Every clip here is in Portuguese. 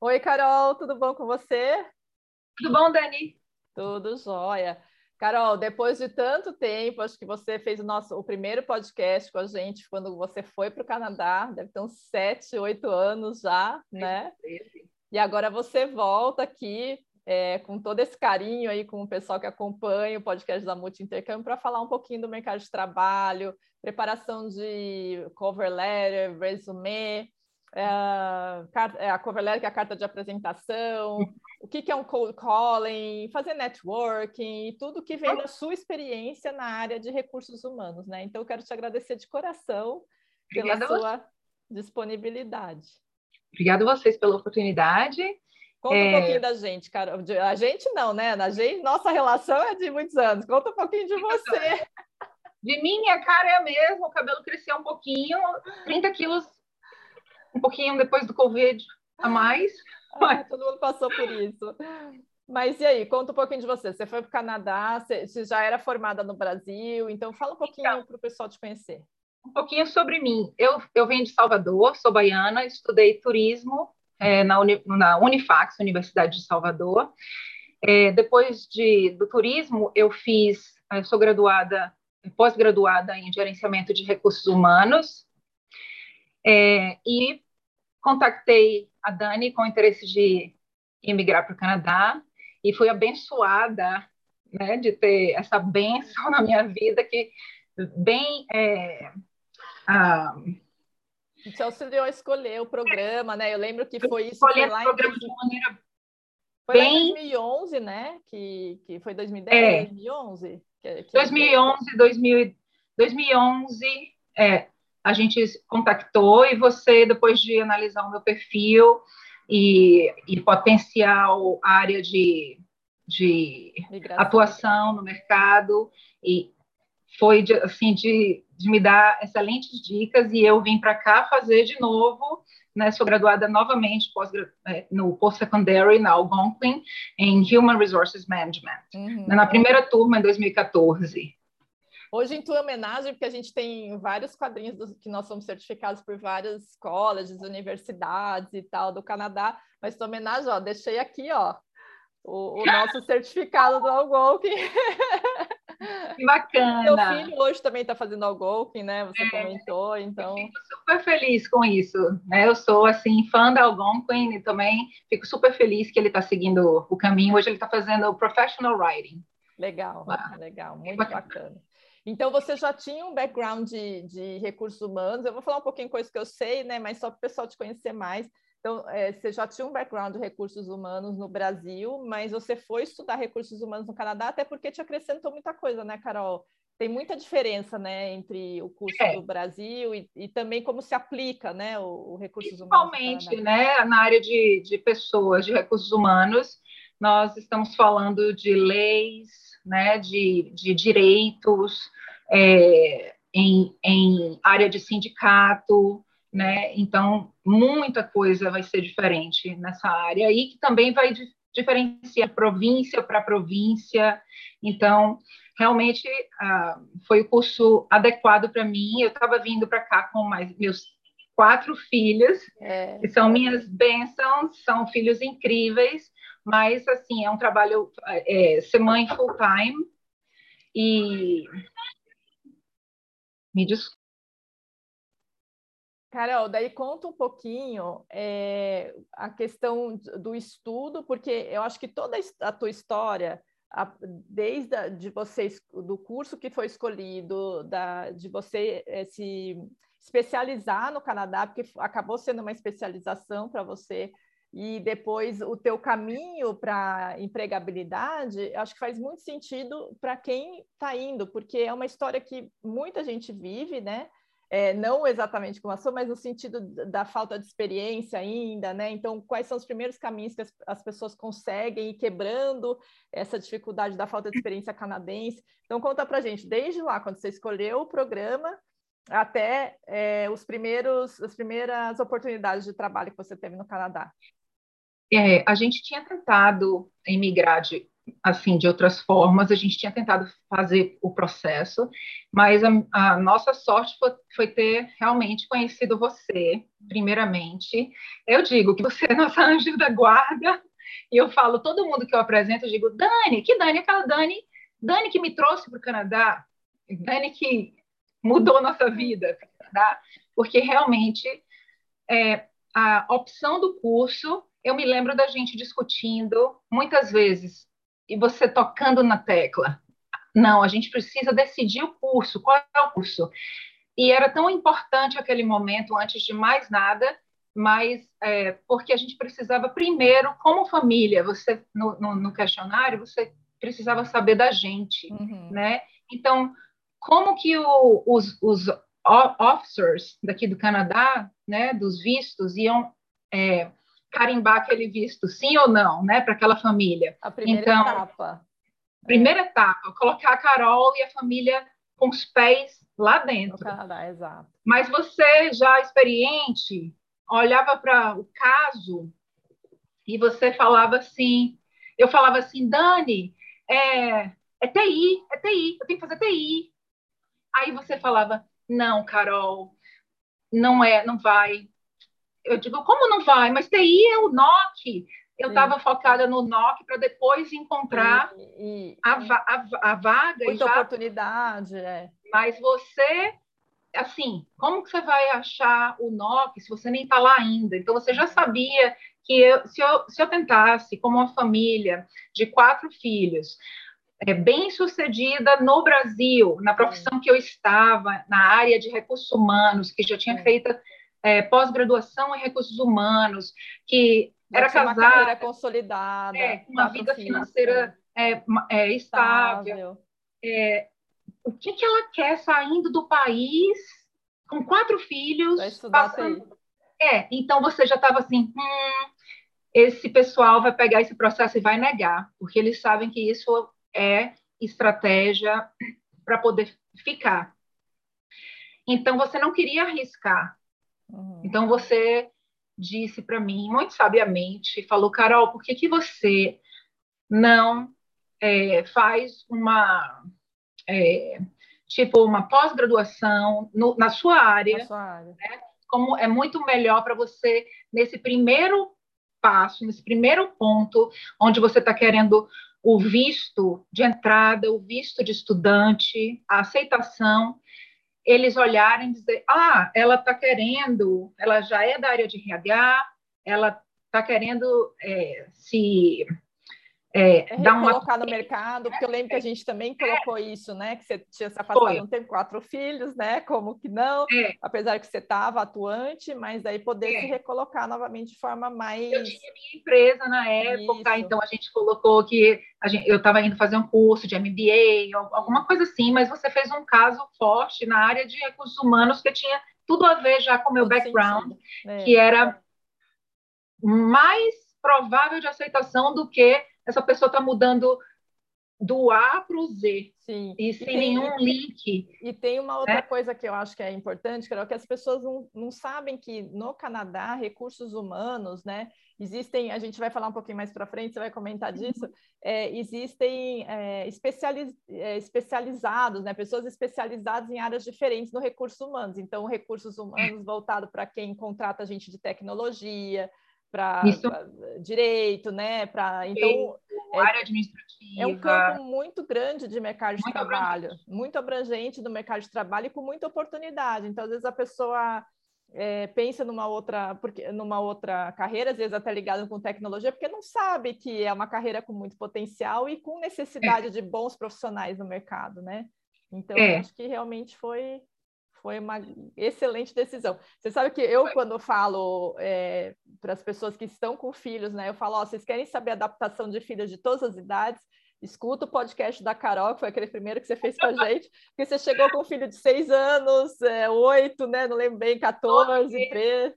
Oi, Carol, tudo bom com você? Tudo bom, Dani? Tudo jóia. Carol, depois de tanto tempo, acho que você fez o nosso o primeiro podcast com a gente quando você foi para o Canadá, deve ter uns sete, oito anos já, né? E agora você volta aqui é, com todo esse carinho aí com o pessoal que acompanha o podcast da Multi Intercâmbio para falar um pouquinho do mercado de trabalho, preparação de cover letter, resume, é, é, a cover letter, que é a carta de apresentação, o que, que é um cold calling, fazer networking, tudo que vem da sua experiência na área de recursos humanos, né? Então, eu quero te agradecer de coração pela Obrigada sua disponibilidade. Obrigada a vocês pela oportunidade. Conta é... um pouquinho da gente, cara. A gente não, né? A gente, nossa relação é de muitos anos. Conta um pouquinho de você. De mim, a cara é a mesma, o cabelo cresceu um pouquinho, 30 quilos um pouquinho depois do Covid a mais. Ah, todo mundo passou por isso. Mas e aí, conta um pouquinho de você. Você foi para o Canadá, você já era formada no Brasil, então fala um pouquinho então, para o pessoal te conhecer. Um pouquinho sobre mim. Eu, eu venho de Salvador, sou baiana, estudei turismo é, na, Uni, na Unifax, Universidade de Salvador. É, depois de, do turismo, eu fiz, eu sou graduada, pós-graduada em gerenciamento de recursos humanos, é, e contactei a Dani com interesse de emigrar para o Canadá e fui abençoada né, de ter essa benção na minha vida que bem é, ah, você auxiliou a escolher o programa, né? Eu lembro que foi isso. Foi lá o programa em... de maneira foi bem... em 2011, né? Que, que foi 2010, é. 2011? Que, que 2011, 2000, 2011, é a gente contactou e você, depois de analisar o meu perfil e, e potencial área de, de atuação no mercado, e foi de, assim de, de me dar excelentes dicas e eu vim para cá fazer de novo né, sou graduada novamente pós, é, no post-secondary na Algonquin em Human Resources Management, uhum. na primeira turma em 2014. Hoje, em tua homenagem, porque a gente tem vários quadrinhos do, que nós somos certificados por várias colleges, universidades e tal do Canadá, mas tua homenagem, ó, deixei aqui, ó, o, o nosso certificado do Algonquin. Que bacana! Seu filho hoje também está fazendo Algonquin, né? Você é, comentou, então... Eu fico super feliz com isso, né? Eu sou, assim, fã da Algonquin e também fico super feliz que ele está seguindo o caminho. Hoje ele está fazendo Professional Writing. Legal, ah, legal, muito bacana. bacana. Então, você já tinha um background de, de, recursos humanos. Eu vou falar um pouquinho coisas que eu sei, né? Mas só para o pessoal te conhecer mais. Então, é, você já tinha um background de recursos humanos no Brasil, mas você foi estudar recursos humanos no Canadá, até porque te acrescentou muita coisa, né, Carol? Tem muita diferença, né, entre o curso é. do Brasil e, e, também como se aplica, né, o, o recursos humanos. Principalmente, né, na área de, de pessoas, de recursos humanos, nós estamos falando de leis, né, de, de direitos, é, em, em área de sindicato, né? Então, muita coisa vai ser diferente nessa área e que também vai diferenciar província para província. Então, realmente ah, foi o curso adequado para mim. Eu estava vindo para cá com mais meus quatro filhos, é. que são minhas bênçãos, são filhos incríveis, mas assim é um trabalho é, ser mãe full time e me desculpe. Carol, daí conta um pouquinho é, a questão do estudo, porque eu acho que toda a tua história, a, desde a, de vocês do curso que foi escolhido, da, de você é, se especializar no Canadá, porque acabou sendo uma especialização para você, e depois o teu caminho para empregabilidade, acho que faz muito sentido para quem está indo, porque é uma história que muita gente vive, né? É, não exatamente como a sua, mas no sentido da falta de experiência ainda, né? Então, quais são os primeiros caminhos que as, as, pessoas conseguem ir quebrando essa dificuldade da falta de experiência canadense? Então, conta para gente, desde lá, quando você escolheu o programa, até é, os primeiros, as primeiras oportunidades de trabalho que você teve no Canadá. É, a gente tinha tentado emigrar de, assim, de outras formas, a gente tinha tentado fazer o processo, mas a, a nossa sorte foi, foi, ter realmente conhecido você, primeiramente. Eu digo que você é nossa anjo da guarda, e eu falo, todo mundo que eu apresento, eu digo, Dani, que Dani? Aquela Dani, Dani que me trouxe para o Canadá, Dani que mudou nossa vida, tá? porque realmente é, a opção do curso, eu me lembro da gente discutindo muitas vezes, e você tocando na tecla. Não, a gente precisa decidir o curso, qual é o curso? E era tão importante aquele momento, antes de mais nada, mas é, porque a gente precisava primeiro, como família, você no, no, no questionário você precisava saber da gente, uhum. né? Então, como que o, os, os officers daqui do Canadá, né, dos vistos, iam é, carimbar aquele visto, sim ou não, né, para aquela família. A primeira então, etapa. Primeira é. etapa, colocar a Carol e a família com os pés lá dentro. Canadá, exato. Mas você, já experiente, olhava para o caso e você falava assim, eu falava assim, Dani, é, é TI, é TI, eu tenho que fazer TI. Aí você falava, não, Carol, não é, não vai eu digo, como não vai? Mas TI é o NOC. Eu estava focada no NOC para depois encontrar e, e, a, a, a, vaga. Muita já... oportunidade, é. Mas você, assim, como que você vai achar o NOC se você nem está lá ainda? Então, você já sabia que eu, se, eu, se eu tentasse, como uma família de quatro filhos, é, bem sucedida no Brasil, na profissão que eu estava, na área de recursos humanos, que já tinha feito é, pós-graduação em recursos humanos, que era casada. Uma carreira consolidada. É, uma vida financeira é, é, estável. É, o que, que ela quer saindo do país com quatro filhos? Passando... É, então você já estava assim, hum, esse pessoal vai pegar esse processo e vai negar, porque eles sabem que isso é estratégia para poder ficar. Então você não queria arriscar Uhum. Então você disse para mim, muito sabiamente, falou, Carol, por que, que você não é, faz uma é, tipo uma pós-graduação na sua área, na sua área. Né? como é muito melhor para você nesse primeiro passo, nesse primeiro ponto, onde você está querendo o visto de entrada, o visto de estudante, a aceitação, eles olharem e dizer, ah, ela está querendo, ela já é da área de RH, ela está querendo é, se é, é dar uma colocar no mercado, porque eu lembro que a gente também colocou isso, né? Que você tinha se afastado, não teve quatro filhos, né? Como que não? É. Apesar que você estava atuante, mas daí poder é. se recolocar novamente de forma mais. Eu tinha minha empresa na época, isso. então a gente colocou que gente, eu estava indo fazer um curso de MBA, alguma coisa assim, mas você fez um caso forte na área de recursos humanos que tinha tudo a ver já com o meu background, é. que era mais provável de aceitação do que essa pessoa está mudando do A para o Z. Sim. E sem tem, nenhum link. E tem uma outra né? coisa que eu acho que é importante, Carol, que as pessoas não, não sabem que no Canadá, recursos humanos, né? Existem, a gente vai falar um pouquinho mais para frente, você vai comentar disso, é, existem é, especializ, é, especializados, né? Pessoas especializadas em áreas diferentes no recursos humanos. Então, recursos humanos voltado para quem contrata gente de tecnologia, para direito, né? Para então é, área administrativa. É um campo muito grande de mercado de muito trabalho, abrangente. muito abrangente do mercado de trabalho e com muita oportunidade. Então, às vezes a pessoa é, pensa numa outra, porque numa outra carreira, às vezes até ligada com tecnologia, porque não sabe que é uma carreira com muito potencial e com necessidade é. de bons profissionais no mercado, né? Então, é. acho que realmente foi foi uma excelente decisão. Você sabe que eu, quando falo é, para as pessoas que estão com filhos, né, eu falo: ó, vocês querem saber a adaptação de filhos de todas as idades? Escuta o podcast da Carol, que foi aquele primeiro que você fez com a gente, porque você chegou com um filho de seis anos, é, oito, né? Não lembro bem, 14, três,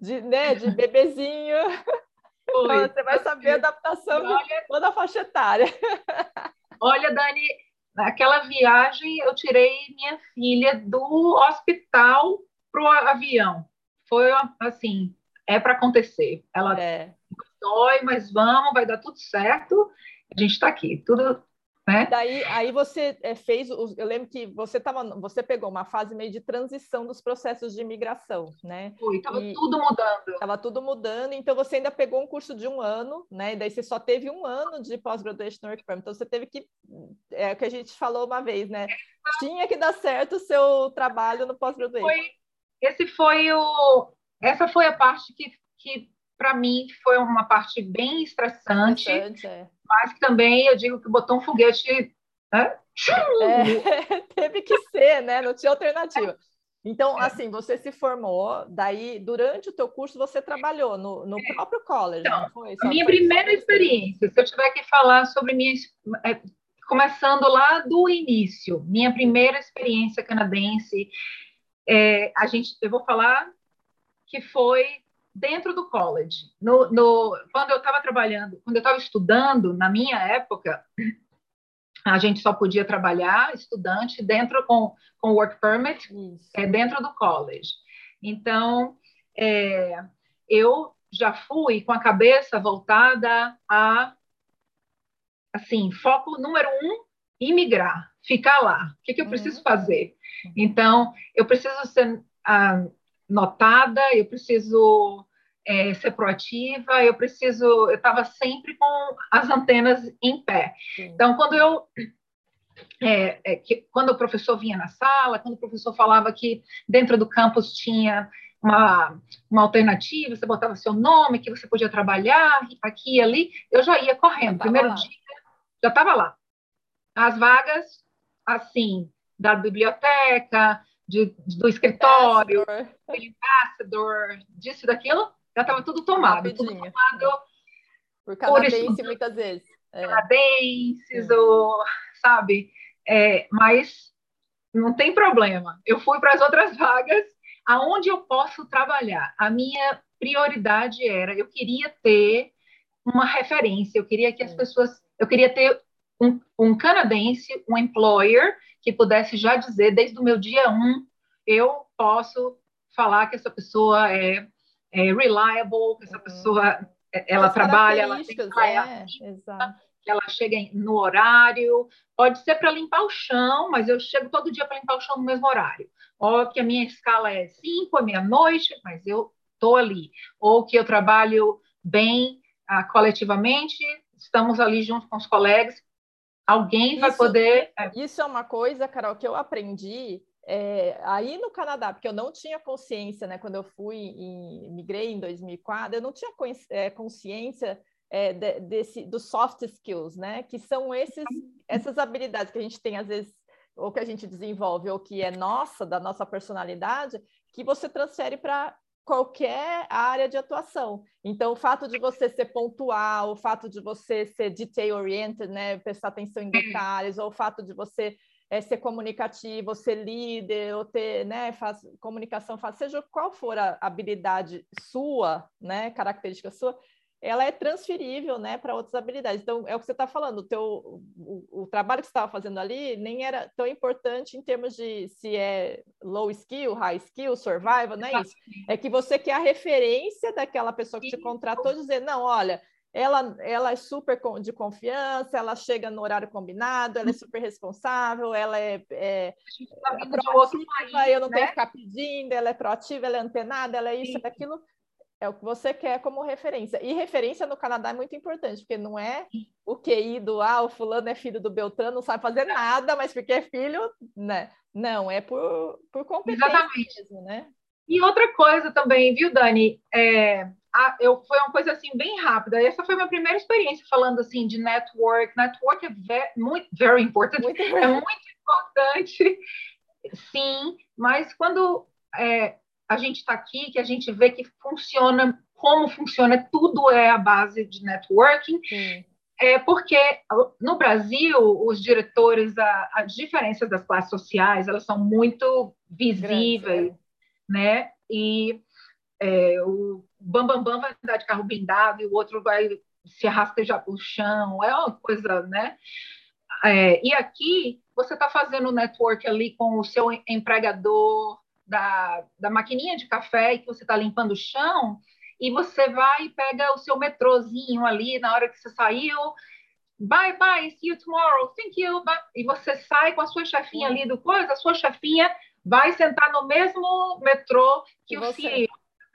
de, né, de bebezinho. Então, você vai saber a adaptação de toda a faixa etária. Olha, Dani, Naquela viagem, eu tirei minha filha do hospital para o avião. Foi assim, é para acontecer. Ela é. dói, mas vamos, vai dar tudo certo. a gente está aqui. Tudo né? Daí, aí você é, fez, eu lembro que você tava, você pegou uma fase meio de transição dos processos de imigração, né? Foi, estava tudo mudando. Estava tudo mudando, então você ainda pegou um curso de um ano, né? E daí você só teve um ano de pós-graduation work permit, então você teve que, é o que a gente falou uma vez, né? Tinha que dar certo o seu trabalho no pós-graduation. Esse foi o, essa foi a parte que, que para mim foi uma parte bem estressante. estressante é mas também eu digo que botou um foguete. Né? É, teve que ser, né? Não tinha alternativa. Então, é. assim, você se formou, daí, durante o teu curso, você trabalhou no, no é. próprio college, então, minha primeira experiência, se eu tiver que falar sobre minha... É, começando lá do início, minha primeira experiência canadense, é, a gente, eu vou falar que foi dentro do college. No, no quando eu estava trabalhando, quando eu estava estudando, na minha época, a gente só podia trabalhar estudante dentro com, com work permit é, dentro do college. Então, é, eu já fui com a cabeça voltada a, assim, foco número um, imigrar, ficar lá. O que, que eu preciso uhum. fazer? Então, eu preciso ser ah, notada, eu preciso é, ser proativa, eu preciso, eu estava sempre com as antenas em pé. Sim. Então, quando eu é, é, que, quando o professor vinha na sala, quando o professor falava que dentro do campus tinha uma, uma alternativa, você botava seu nome, que você podia trabalhar aqui e ali, eu já ia correndo. Primeiro lá. dia, já estava lá. As vagas, assim, da biblioteca, de, do escritório, ambassador, disso e daquilo, já estava tudo tomado. Rapidinho. Tudo tomado por canadense, por muitas vezes. É. Canadenses, é. ou, sabe? É, mas não tem problema. Eu fui para as outras vagas aonde eu posso trabalhar. A minha prioridade era, eu queria ter uma referência, eu queria que as pessoas, eu queria ter um, um canadense, um employer, que pudesse já dizer, desde o meu dia um, eu posso falar que essa pessoa é, é reliable, que essa uhum. pessoa ela As trabalha, ela tem é, que ela chega no horário. Pode ser para limpar o chão, mas eu chego todo dia para limpar o chão no mesmo horário. Ou que a minha escala é 5, é meia-noite, mas eu estou ali. Ou que eu trabalho bem ah, coletivamente, estamos ali junto com os colegas, Alguém vai poder. É. Isso é uma coisa, Carol, que eu aprendi é, aí no Canadá, porque eu não tinha consciência, né? Quando eu fui em, migrei em 2004, eu não tinha é, consciência é, de, desse dos soft skills, né? Que são esses essas habilidades que a gente tem às vezes ou que a gente desenvolve ou que é nossa da nossa personalidade, que você transfere para qualquer área de atuação. Então, o fato de você ser pontual, o fato de você ser detail-oriented, né, prestar atenção em detalhes, ou o fato de você é, ser comunicativo, ser líder, ou ter né, faz, comunicação fácil, seja qual for a habilidade sua, né, característica sua, ela é transferível, né, para outras habilidades. Então, é o que você está falando, o, teu, o, o trabalho que você estava fazendo ali nem era tão importante em termos de se é low skill, high skill, survival, não é isso. É que você quer a referência daquela pessoa que te contratou, dizer, não, olha, ela, ela é super de confiança, ela chega no horário combinado, ela é super responsável, ela é, é, tá é proativa, país, eu não né? tenho que ficar pedindo, ela é proativa, ela é antenada, ela é isso, é aquilo é o que você quer como referência. E referência no Canadá é muito importante, porque não é o QI do ah, o fulano é filho do Beltrano, não sabe fazer nada, mas porque é filho, né? Não, é por, por competência Exatamente. mesmo, né? E outra coisa também, viu, Dani? É, a, eu, foi uma coisa assim bem rápida. Essa foi a minha primeira experiência falando assim de network. Network é very, muito very important, muito é muito importante, sim. Mas quando é, a gente está aqui, que a gente vê que funciona, como funciona, tudo é a base de networking. Sim. É porque no Brasil, os diretores, a, as diferenças das classes sociais, elas são muito visíveis, Grande, é. né? E é, o Bambambam Bam Bam vai andar de carro blindado e o outro vai se arrastejar para o chão, é uma coisa, né? É, e aqui você está fazendo network ali com o seu empregador, da, da maquininha de café e que você está limpando o chão, e você vai e pega o seu metrozinho ali na hora que você saiu, bye, bye, see you tomorrow, thank you, bye. e você sai com a sua chefinha ali do coisa, a sua chefinha vai sentar no mesmo metrô que, que o você... CEO,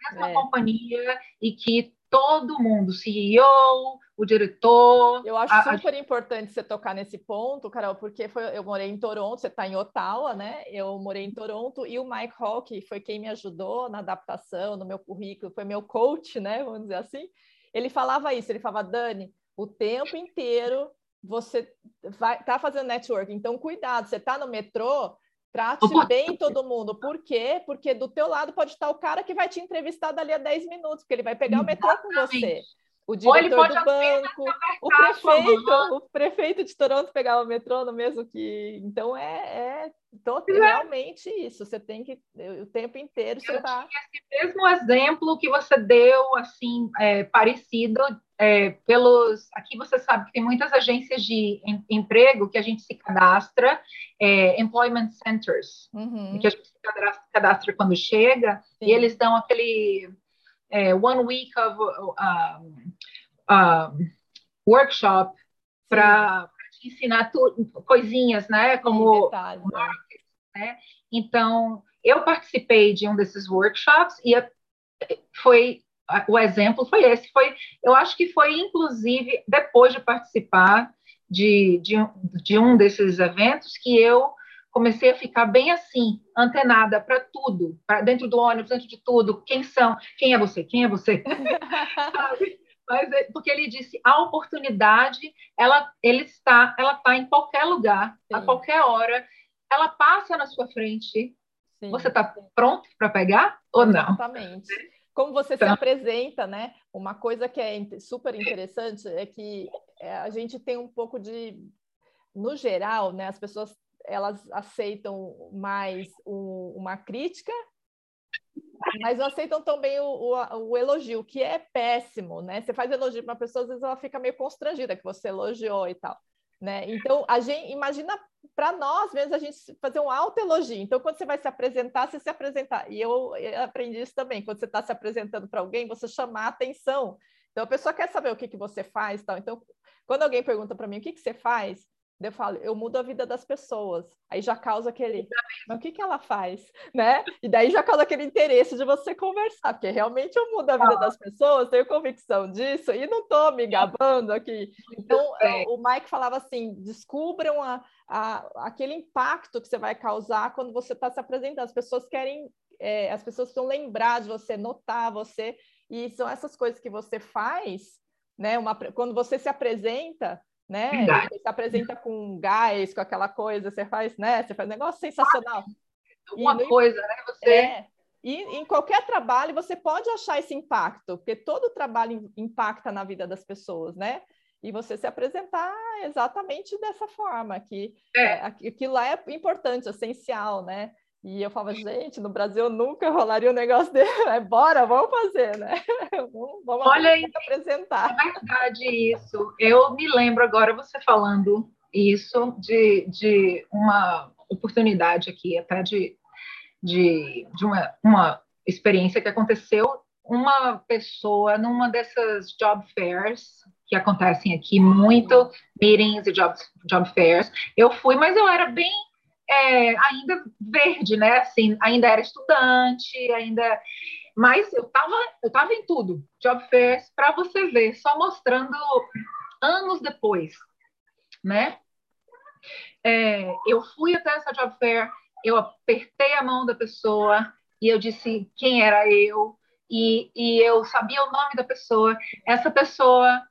na mesma é. companhia, e que todo mundo, CEO, o diretor. Eu acho a, super a... importante você tocar nesse ponto, Carol, porque foi, eu morei em Toronto, você está em Ottawa, né? Eu morei em Toronto e o Mike Hawke foi quem me ajudou na adaptação, no meu currículo, foi meu coach, né? Vamos dizer assim. Ele falava isso, ele falava, Dani, o tempo inteiro você vai tá fazendo network, então cuidado, você está no metrô, trate bem todo mundo. Por quê? Porque do teu lado pode estar o cara que vai te entrevistar dali a 10 minutos, porque ele vai pegar Exatamente. o metrô com você o diretor do banco, o prefeito, o prefeito de Toronto pegava o metrô no mesmo que. Então é, é então, realmente isso. Você tem que o tempo inteiro você está. Esse mesmo exemplo que você deu, assim, é, parecido é, pelos. Aqui você sabe que tem muitas agências de em, emprego que a gente se cadastra, é, employment centers, uhum. que a gente se cadastra, cadastra quando chega Sim. e eles dão aquele é, one week of um, um, workshop para te ensinar tu, coisinhas, né? Como marketing, né? Então, eu participei de um desses workshops e foi o exemplo foi esse. Foi, eu acho que foi inclusive depois de participar de, de, de um desses eventos que eu comecei a ficar bem assim, antenada para tudo, para dentro do ônibus, dentro de tudo, quem são, quem é você, quem é você, Mas, é, porque ele disse a oportunidade, ela, ele está, ela está em qualquer lugar, Sim. a qualquer hora, ela passa na sua frente. Sim. Você está pronto para pegar ou não? Exatamente. Como você então... se apresenta, né? Uma coisa que é super interessante é que é, a gente tem um pouco de, no geral, né? As pessoas elas aceitam mais um, uma crítica, mas não aceitam também o, o, o, elogio, que é péssimo, né? Você faz elogio para uma pessoa, às vezes ela fica meio constrangida que você elogiou e tal. Né? Então, a gente imagina para nós mesmo a gente fazer um alto elogio. Então, quando você vai se apresentar, você se apresentar. E eu, eu aprendi isso também. Quando você está se apresentando para alguém, você chamar a atenção. Então, a pessoa quer saber o que, que você faz, tal. Então, quando alguém pergunta para mim o que, que você faz, eu falo, eu mudo a vida das pessoas. Aí já causa aquele, mas o que, que ela faz? Né? E daí já causa aquele interesse de você conversar, porque realmente eu mudo a vida das pessoas, tenho convicção disso, e não estou me gabando aqui. Então, é, o Mike falava assim: descubram a, a, aquele impacto que você vai causar quando você está se apresentando. As pessoas querem, é, as pessoas precisam lembrar de você, notar você, e são essas coisas que você faz, né? Uma, quando você se apresenta né? Verdade. Você se apresenta com gás, com aquela coisa, você faz, né? Você faz um negócio sensacional. Uma coisa, né? Você é, e em qualquer trabalho você pode achar esse impacto, porque todo trabalho impacta na vida das pessoas, né? E você se apresentar exatamente dessa forma, que é. é aquilo lá é importante, essencial, né? E eu falava, gente, no Brasil nunca rolaria um negócio dele. É, bora, vamos fazer, né? Vamos, vamos Olha aí, apresentar. É verdade isso. Eu me lembro agora você falando isso de, de uma oportunidade aqui, até de, de, de uma, uma experiência que aconteceu. Uma pessoa numa dessas job fairs que acontecem aqui muito, meetings e job, job fairs. Eu fui, mas eu era bem é, ainda verde, né? Assim, ainda era estudante, ainda. Mas eu estava eu tava em tudo, job fairs, para você ver, só mostrando anos depois, né? É, eu fui até essa job fair, eu apertei a mão da pessoa e eu disse quem era eu, e, e eu sabia o nome da pessoa. Essa pessoa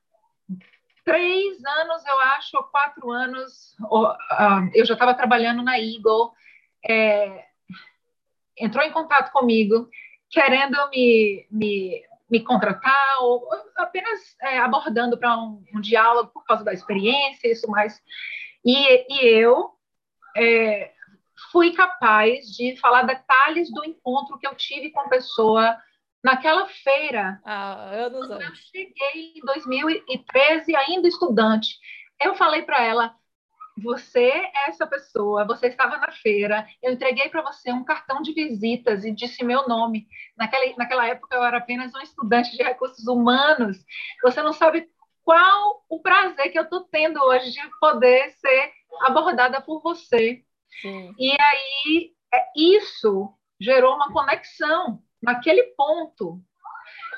três anos, eu acho, ou quatro anos, eu já estava trabalhando na Eagle, é, entrou em contato comigo, querendo me, me, me contratar, ou apenas é, abordando para um, um, diálogo por causa da experiência, isso mais. E, e eu é, fui capaz de falar detalhes do encontro que eu tive com a pessoa naquela feira. Ah, anos quando eu cheguei em 2013, ainda estudante, eu falei para ela: você é essa pessoa, você estava na feira, eu entreguei para você um cartão de visitas e disse meu nome. Naquela, naquela época eu era apenas um estudante de recursos humanos. Você não sabe qual o prazer que eu estou tendo hoje de poder ser abordada por você. Sim. E aí, é, isso gerou uma conexão naquele ponto.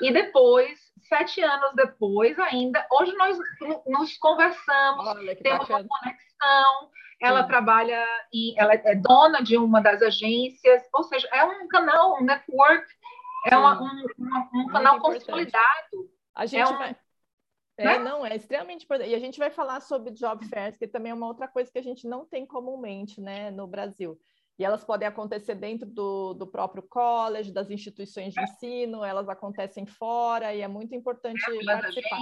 E depois, sete anos depois ainda, hoje nós nos conversamos, temos bacana. uma conexão. Ela Sim. trabalha em, ela é dona de uma das agências, ou seja, é um canal, um network, é uma, um, um, canal consolidado. A gente é um, vai... É, né? não, é extremamente importante. E a gente vai falar sobre job fairs, que também é uma outra coisa que a gente não tem comumente né, no Brasil. E elas podem acontecer dentro do, do próprio college, das instituições de ensino, elas acontecem fora, e é muito importante participar.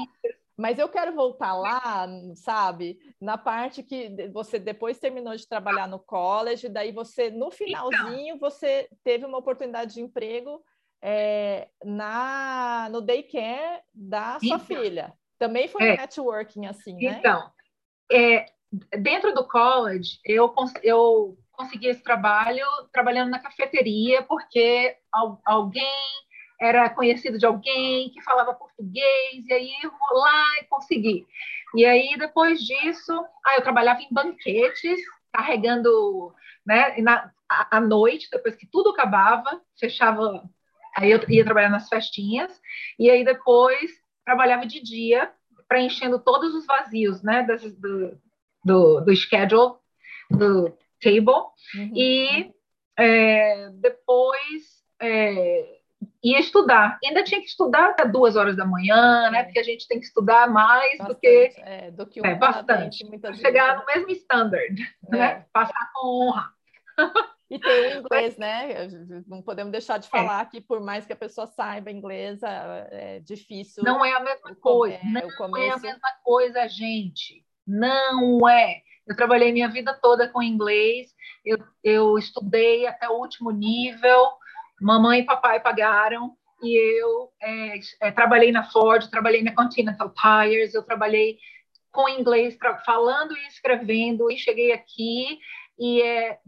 Mas eu quero voltar lá, sabe, na parte que você depois terminou de trabalhar no college, daí você, no finalzinho, então. você teve uma oportunidade de emprego é, na, no daycare da sua então. filha. Também foi é. um networking assim, né? Então, é, dentro do college, eu, eu consegui esse trabalho trabalhando na cafeteria, porque alguém era conhecido de alguém que falava português, e aí eu vou lá e consegui. E aí, depois disso, ah, eu trabalhava em banquetes, carregando, né, na, à noite, depois que tudo acabava, fechava, aí eu ia trabalhar nas festinhas, e aí depois trabalhava de dia, preenchendo todos os vazios, né, do, do, do schedule, do table, uhum. e é, depois é, ia estudar. Ainda tinha que estudar até duas horas da manhã, né, porque a gente tem que estudar mais bastante, do que... É, do que um é, bastante. Chegar no mesmo standard, né, é. passar com honra. E tem o inglês, né? Não podemos deixar de é. falar é. que, por mais que a pessoa saiba inglês, é difícil. Não é a mesma coisa. É, não é a mesma coisa, gente. Não é. Eu trabalhei minha vida toda com inglês, eu, eu estudei até o último nível, mamãe e papai pagaram, e eu é, é, trabalhei na Ford, trabalhei na Continental Tires, eu trabalhei com inglês, falando e escrevendo, e cheguei aqui, e é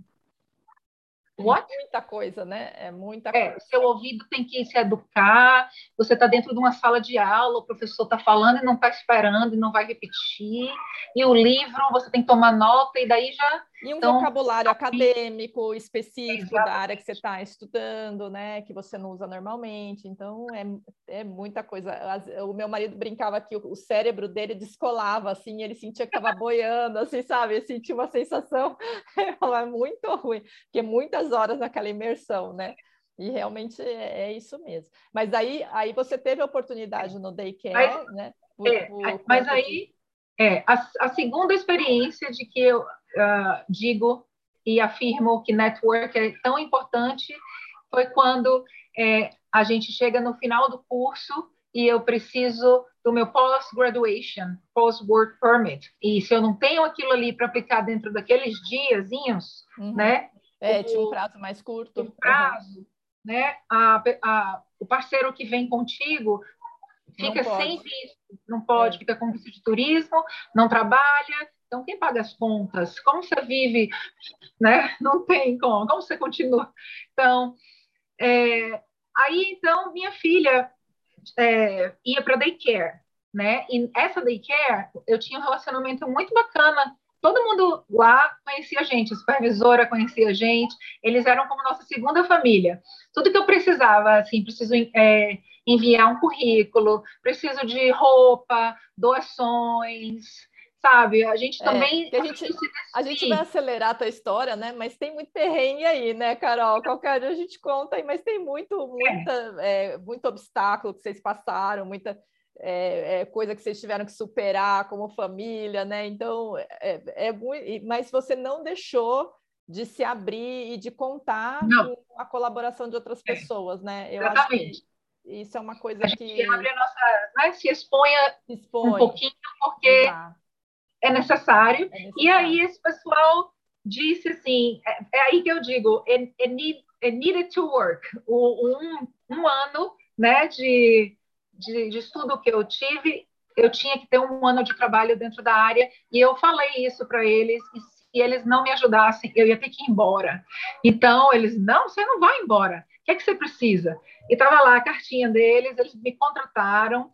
What? Muita coisa, né? É muita é, coisa. Seu ouvido tem que se educar. Você está dentro de uma sala de aula, o professor está falando e não está esperando e não vai repetir. E o livro, você tem que tomar nota e daí já e um então, vocabulário acadêmico específico exatamente. da área que você está estudando, né? Que você não usa normalmente. Então, é, é muita coisa. O meu marido brincava que o cérebro dele descolava, assim, ele sentia que estava boiando, assim, sabe? Ele sentia uma sensação é muito ruim, porque muitas horas naquela imersão, né? E realmente é, é isso mesmo. Mas aí, aí você teve a oportunidade no daycare, mas, né? Por, é, por mas aí, é, a, a segunda experiência de que eu uh, digo e afirmo que network é tão importante foi quando é, a gente chega no final do curso e eu preciso do meu post-graduation, post-work permit. E se eu não tenho aquilo ali para aplicar dentro daqueles diazinhos, uhum. né? É, tinha um prazo mais curto. Um prazo, uhum. né? A, a, o parceiro que vem contigo fica sem visto, não pode, é. fica com visto de turismo, não trabalha, então, quem paga as contas? Como você vive? Né? Não tem como. Como você continua? Então, é, aí, então, minha filha é, ia para daycare, né? E essa daycare, eu tinha um relacionamento muito bacana. Todo mundo lá conhecia a gente, a supervisora conhecia a gente, eles eram como nossa segunda família. Tudo que eu precisava, assim, preciso é, enviar um currículo, preciso de roupa, doações, sabe? A gente é, também. É, a, gente, a gente vai acelerar a tua história, né? Mas tem muito perrengue aí, né, Carol? Qualquer dia a gente conta aí, mas tem muito, muita, é. É, muito obstáculo que vocês passaram, muita. É, é, coisa que vocês tiveram que superar como família, né? Então, é, é muito, mas você não deixou de se abrir e de contar não. com a colaboração de outras pessoas, né? Eu Exatamente. acho que isso é uma coisa a que abre a nossa, né, se exponha se expõe. um pouquinho, porque Exato é necessário. é necessário. E aí esse pessoal disse assim, é, é aí que eu digo, it, it, need, it needed to work. O, um, um ano né, de, de, de estudo que eu tive, eu tinha que ter um ano de trabalho dentro da área, e eu falei isso para eles, e se eles não me ajudassem, eu ia ter que ir embora. Então, eles, não, você não vai embora, o que é que você precisa? E estava lá a cartinha deles, eles me contrataram,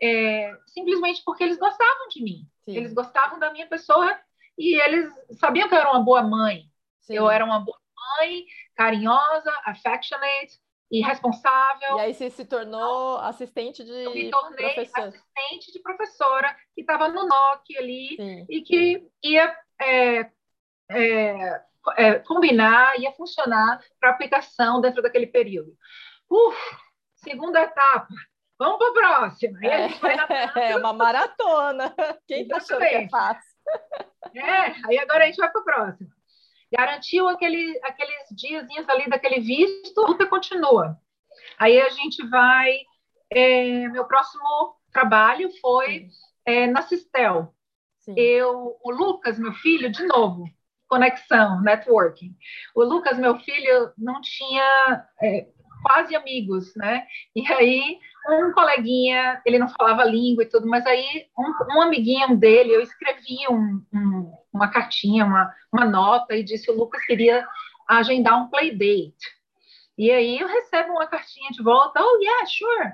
é, simplesmente porque eles gostavam de mim. Sim. Eles gostavam da minha pessoa e eles sabiam que eu era uma boa mãe. Sim. Eu era uma boa mãe, carinhosa, affectionate e responsável. E aí você se tornou assistente de eu me tornei professora. assistente de professora que estava no NOC ali Sim. e que ia é, é, é, combinar, ia funcionar para aplicação dentro daquele período. Uf, segunda etapa. Vamos para a próxima. É, é, uma maratona. Quem está achando que é fácil? É, aí agora a gente vai para a próxima. Garantiu aquele, aqueles diazinhos ali daquele visto, a luta continua. Aí a gente vai. É, meu próximo trabalho foi é, na Cistel. Sim. Eu, o Lucas, meu filho, de novo, conexão, networking. O Lucas, meu filho, não tinha é, quase amigos, né? E aí, um coleguinha, ele não falava língua e tudo, mas aí, um, um amiguinho dele, eu escrevi um, um, uma cartinha, uma, uma nota, e disse: o Lucas queria agendar um play date. E aí, eu recebo uma cartinha de volta: oh, yeah, sure.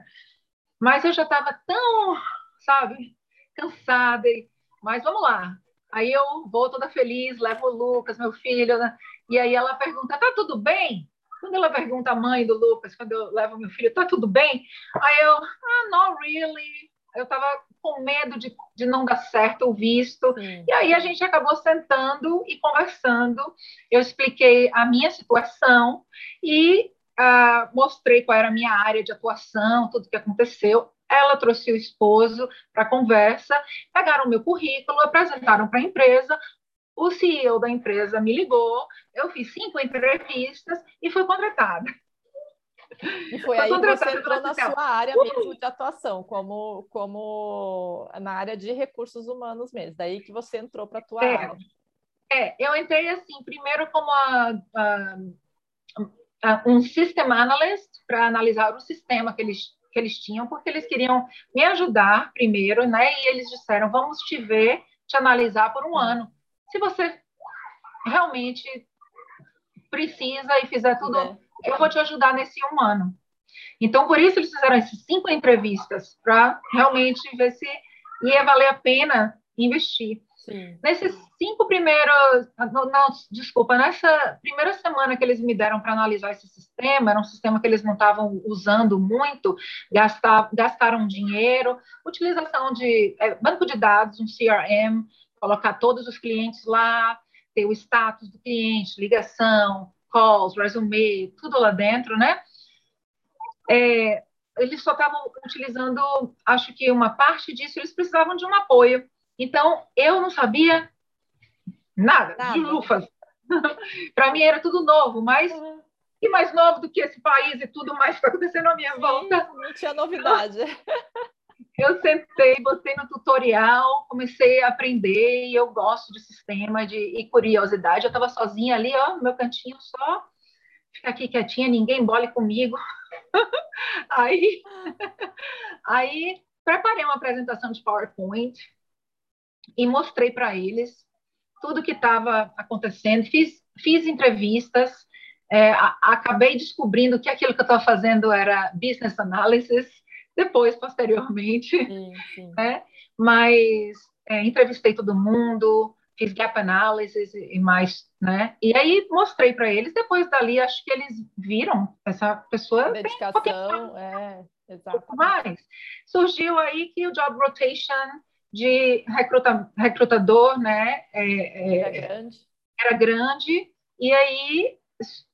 Mas eu já estava tão, sabe, cansada, mas vamos lá. Aí eu vou toda feliz, levo o Lucas, meu filho, né? e aí ela pergunta: tá tudo bem? Quando ela pergunta à mãe do Lucas, quando eu levo meu filho, tá tudo bem? Aí eu, ah, not really. Eu estava com medo de, de não dar certo o visto. Sim. E aí a gente acabou sentando e conversando. Eu expliquei a minha situação e uh, mostrei qual era a minha área de atuação, tudo que aconteceu. Ela trouxe o esposo para a conversa, pegaram o meu currículo, apresentaram para a empresa o CEO da empresa me ligou, eu fiz cinco entrevistas e fui contratada. E foi aí que você entrou na sua área mesmo de atuação, como, como na área de recursos humanos mesmo, daí que você entrou para a tua é, área. É, eu entrei assim, primeiro como a, a, a, um System Analyst, para analisar o sistema que eles, que eles tinham, porque eles queriam me ajudar primeiro, né, e eles disseram, vamos te ver, te analisar por um ano se você realmente precisa e fizer tudo, é. eu vou te ajudar nesse um ano. Então, por isso eles fizeram essas cinco entrevistas para realmente ver se ia valer a pena investir. Sim. Nesses cinco primeiros, não, não, desculpa, nessa primeira semana que eles me deram para analisar esse sistema, era um sistema que eles não estavam usando muito, gastar, gastaram dinheiro, utilização de é, banco de dados, um CRM, colocar todos os clientes lá, ter o status do cliente, ligação, calls, resume, tudo lá dentro, né? É, eles só estavam utilizando, acho que uma parte disso, eles precisavam de um apoio. Então, eu não sabia nada, nada. de lufas. Para mim era tudo novo, mas uhum. e mais novo do que esse país e tudo mais que está acontecendo à minha Sim, volta. Não tinha novidade. eu sentei, botei no tutorial, comecei a aprender e eu gosto de sistema de, e curiosidade. Eu estava sozinha ali, ó, no meu cantinho só, ficar aqui quietinha, ninguém bole comigo. aí, aí preparei uma apresentação de PowerPoint e mostrei para eles tudo que estava acontecendo, fiz, fiz entrevistas, é, a, acabei descobrindo que aquilo que eu estava fazendo era business analysis, depois, posteriormente, sim, sim. Né? Mas é, entrevistei todo mundo, fiz gap analysis e mais, né? E aí mostrei para eles, depois dali, acho que eles viram essa pessoa... Dedicação, é, exato. mais. Surgiu aí que o job rotation de recruta, recrutador, né? É, é, era grande. Era grande, e aí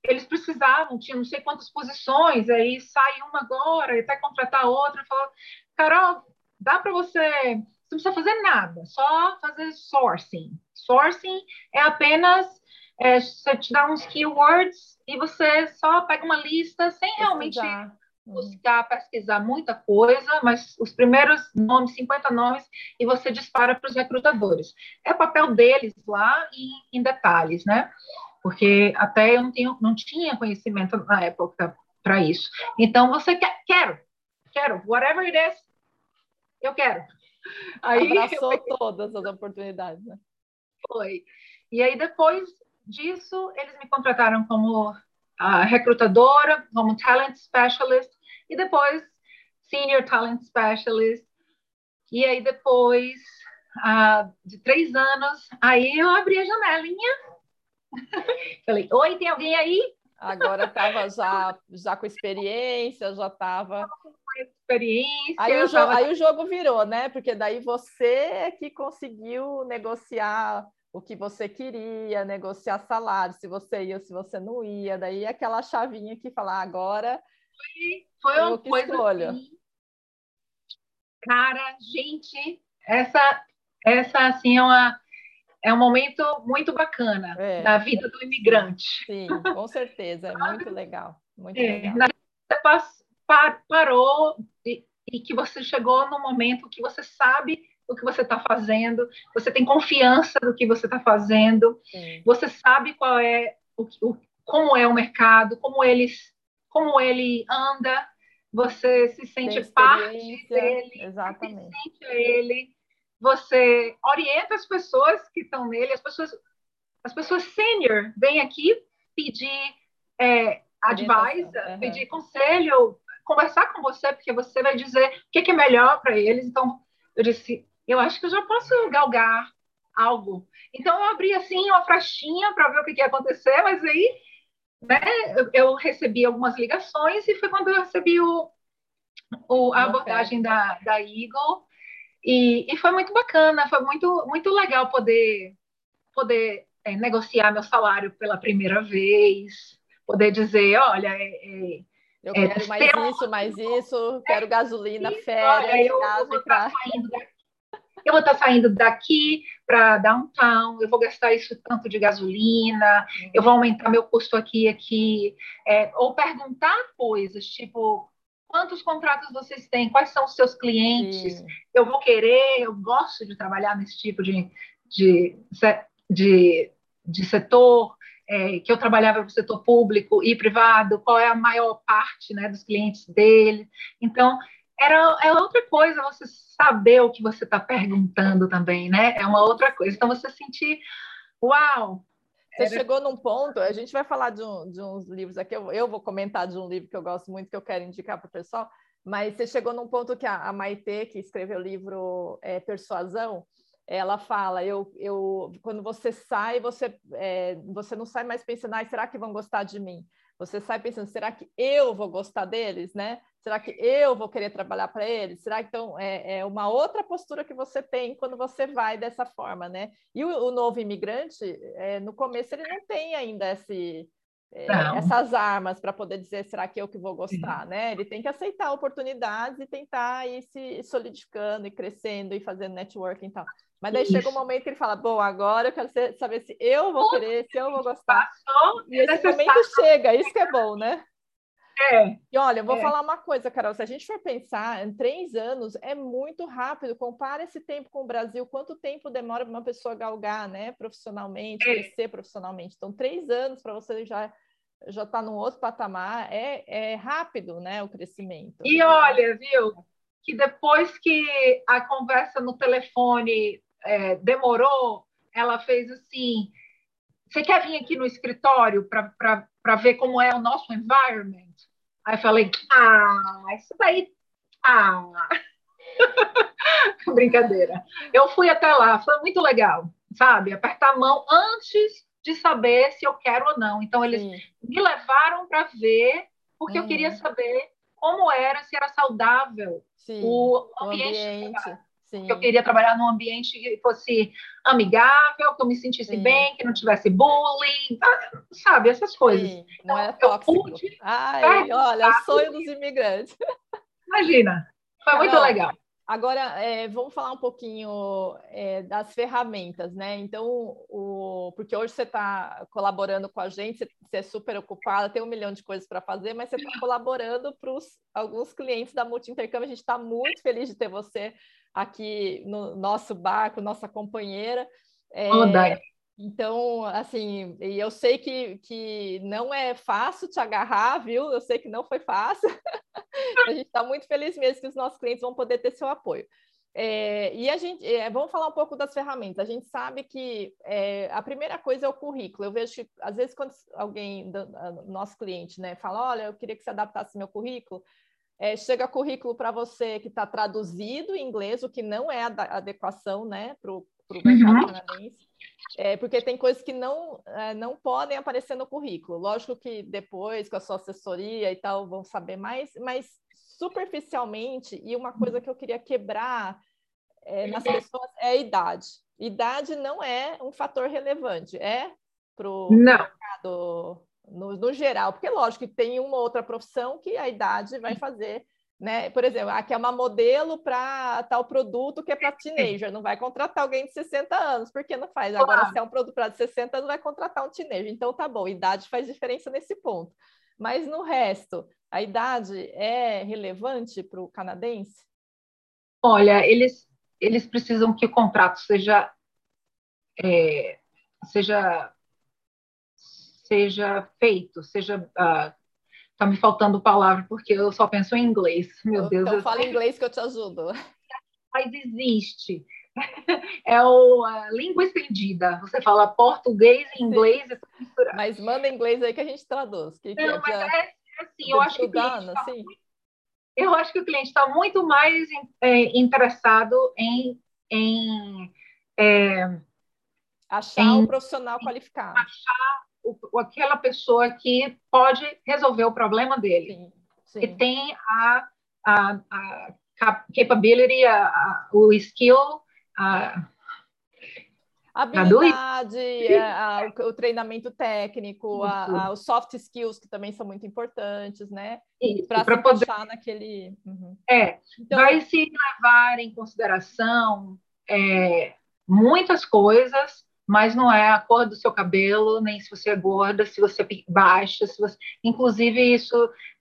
eles precisavam, tinha não sei quantas posições, aí sai uma agora, e até contratar outra, falou, Carol, dá para você, você não precisa fazer nada, só fazer sourcing. Sourcing é apenas é, você te dá uns keywords e você só pega uma lista sem realmente buscar, pesquisar muita coisa, mas os primeiros nomes, 50 nomes, e você dispara para os recrutadores. É o papel deles lá em, em detalhes, né? Porque até eu não, tinha, não tinha conhecimento na época para isso. Então, você quer, quero, quero, whatever it is, eu quero. Aí, Abraçou eu... todas as oportunidades, né? Foi. E aí, depois disso, eles me contrataram como uh, recrutadora, como talent specialist, e depois senior talent specialist, E aí depois ah, de três anos, aí eu abri a janelinha. Falei, oi, tem alguém aí? Agora estava já, já com experiência, já estava. Experiência. Aí o, tava... aí o jogo virou, né? Porque daí você é que conseguiu negociar o que você queria, negociar salário, se você ia, se você não ia, daí aquela chavinha que fala, ah, agora foi, foi uma coisa escolho. Assim, cara, gente, essa essa assim é uma é um momento muito bacana é. da vida do imigrante. Sim, com certeza, é muito legal, muito é, legal. Você parou e, e que você chegou no momento que você sabe o que você está fazendo, você tem confiança do que você está fazendo, Sim. você sabe qual é o, o, como é o mercado, como eles, como ele anda, você se sente parte dele, exatamente. se sente ele, você orienta as pessoas que estão nele, as pessoas, as pessoas sênior vêm aqui pedir é, advice, uhum. pedir conselho, conversar com você, porque você vai dizer o que, é melhor para eles. Então, eu disse, eu acho que eu já posso galgar algo. Então, eu abri assim uma frestinha para ver o que, que ia acontecer, mas aí né, eu, eu, recebi algumas ligações e foi quando eu recebi o, o a abordagem da, da Eagle. E, e, foi muito bacana, foi muito, muito legal poder, poder é, negociar meu salário pela primeira vez, poder dizer, olha, é, é, eu é, quero mais isso, mais isso, quero gasolina, férias, eu, casa eu vou estar saindo daqui para downtown, eu vou gastar isso tanto de gasolina, uhum. eu vou aumentar meu custo aqui aqui, é, ou perguntar coisas, tipo, quantos contratos vocês têm, quais são os seus clientes, Sim. eu vou querer, eu gosto de trabalhar nesse tipo de, de, de, de setor, é, que eu trabalhava no setor público e privado, qual é a maior parte né, dos clientes dele. Então, era, é outra coisa você saber o que você está perguntando também, né? É uma outra coisa. Então, você sentir, uau! Você era... chegou num ponto, a gente vai falar de, um, de uns livros aqui, eu, eu, vou comentar de um livro que eu gosto muito, que eu quero indicar para o pessoal, mas você chegou num ponto que a, a Maite, que escreveu o livro é, Persuasão, ela fala, eu, eu, quando você sai, você, é, você não sai mais pensando, ah, será que vão gostar de mim? Você sai pensando, será que eu vou gostar deles, né? Será que eu vou querer trabalhar para eles? Será que então é, é, uma outra postura que você tem quando você vai dessa forma, né? E o, o novo imigrante, é, no começo, ele não tem ainda esse, é, essas armas para poder dizer será que eu que vou gostar, Sim. né? Ele tem que aceitar oportunidades e tentar ir se solidificando e crescendo e fazendo networking e tal. Mas daí Isso. chega um momento que ele fala: Bom, agora eu quero saber se eu vou querer, se eu vou gostar. E esse momento chega, isso que é bom, né? É. E olha, eu vou é. falar uma coisa, Carol. Se a gente for pensar em três anos, é muito rápido. Compara esse tempo com o Brasil. Quanto tempo demora para uma pessoa galgar, né? Profissionalmente, é. crescer profissionalmente. Então, três anos para você já já está num outro patamar. É, é rápido, né? O crescimento. E olha, viu? Que depois que a conversa no telefone é, demorou, ela fez assim. Você quer vir aqui no escritório para ver como é o nosso environment? Aí eu falei, ah, isso daí. Ah! Brincadeira. Eu fui até lá, foi muito legal, sabe? Apertar a mão antes de saber se eu quero ou não. Então, eles Sim. me levaram para ver, porque uhum. eu queria saber como era, se era saudável o ambiente. O ambiente. Eu queria trabalhar num ambiente que fosse amigável, que eu me sentisse Sim. bem, que não tivesse bullying, ah, sabe, essas coisas. Sim, não é então, tóxico. Pude, Ai, olha, sonho dos imigrantes. Imagina, foi Caramba. muito legal. Agora, é, vamos falar um pouquinho é, das ferramentas, né? Então, o, porque hoje você está colaborando com a gente, você, você, é super ocupada, tem um milhão de coisas para fazer, mas você está colaborando para alguns clientes da Multi Intercâmbio. A gente está muito feliz de ter você aqui no nosso barco, nossa companheira. É, então, assim, e eu sei que, que não é fácil te agarrar, viu? Eu sei que não foi fácil. a gente está muito feliz mesmo que os nossos clientes vão poder ter seu apoio. É, e a gente, é, vamos falar um pouco das ferramentas. A gente sabe que é, a primeira coisa é o currículo. Eu vejo que, às vezes, quando alguém, do, nosso cliente, né, fala: Olha, eu queria que você adaptasse meu currículo, é, chega currículo para você que está traduzido em inglês, o que não é a adequação né, para o mercado uhum. canadense. É, porque tem coisas que não, é, não podem aparecer no currículo. Lógico que depois, com a sua assessoria e tal, vão saber mais, mas superficialmente, e uma coisa que eu queria quebrar é, nas pessoas é a idade. Idade não é um fator relevante, é para o mercado no, no, geral, porque lógico que tem uma outra profissão que a idade vai fazer né? Por exemplo, aqui é uma modelo para tal produto que é para teenager, não vai contratar alguém de 60 anos, porque não faz. Agora, se é um produto para 60 anos, vai contratar um teenager. Então, tá bom, idade faz diferença nesse ponto. Mas no resto, a idade é relevante para o canadense? Olha, eles, eles precisam que o contrato seja, é, seja, seja feito, seja uh, Tá me faltando palavra porque eu só penso em inglês. Meu então, Deus. Então fala inglês que eu te ajudo. Mas existe. É o, a língua estendida. Você fala português e inglês. É mas manda inglês aí que a gente traduz. Que, que Não, é, mas é, é assim, eu acho que o cliente tá assim? muito, eu acho que o cliente está muito mais é, interessado em, em é, achar em, um profissional qualificado. Achar o, aquela pessoa que pode resolver o problema dele, sim, sim. que tem a, a, a capability, a, a, o skill, a habilidade, a, a, o treinamento técnico, a, os soft skills que também são muito importantes, né? Para se poder... naquele. Uhum. É, então... vai se levar em consideração é, muitas coisas mas não é a cor do seu cabelo, nem se você é gorda, se você é baixa, se você... inclusive isso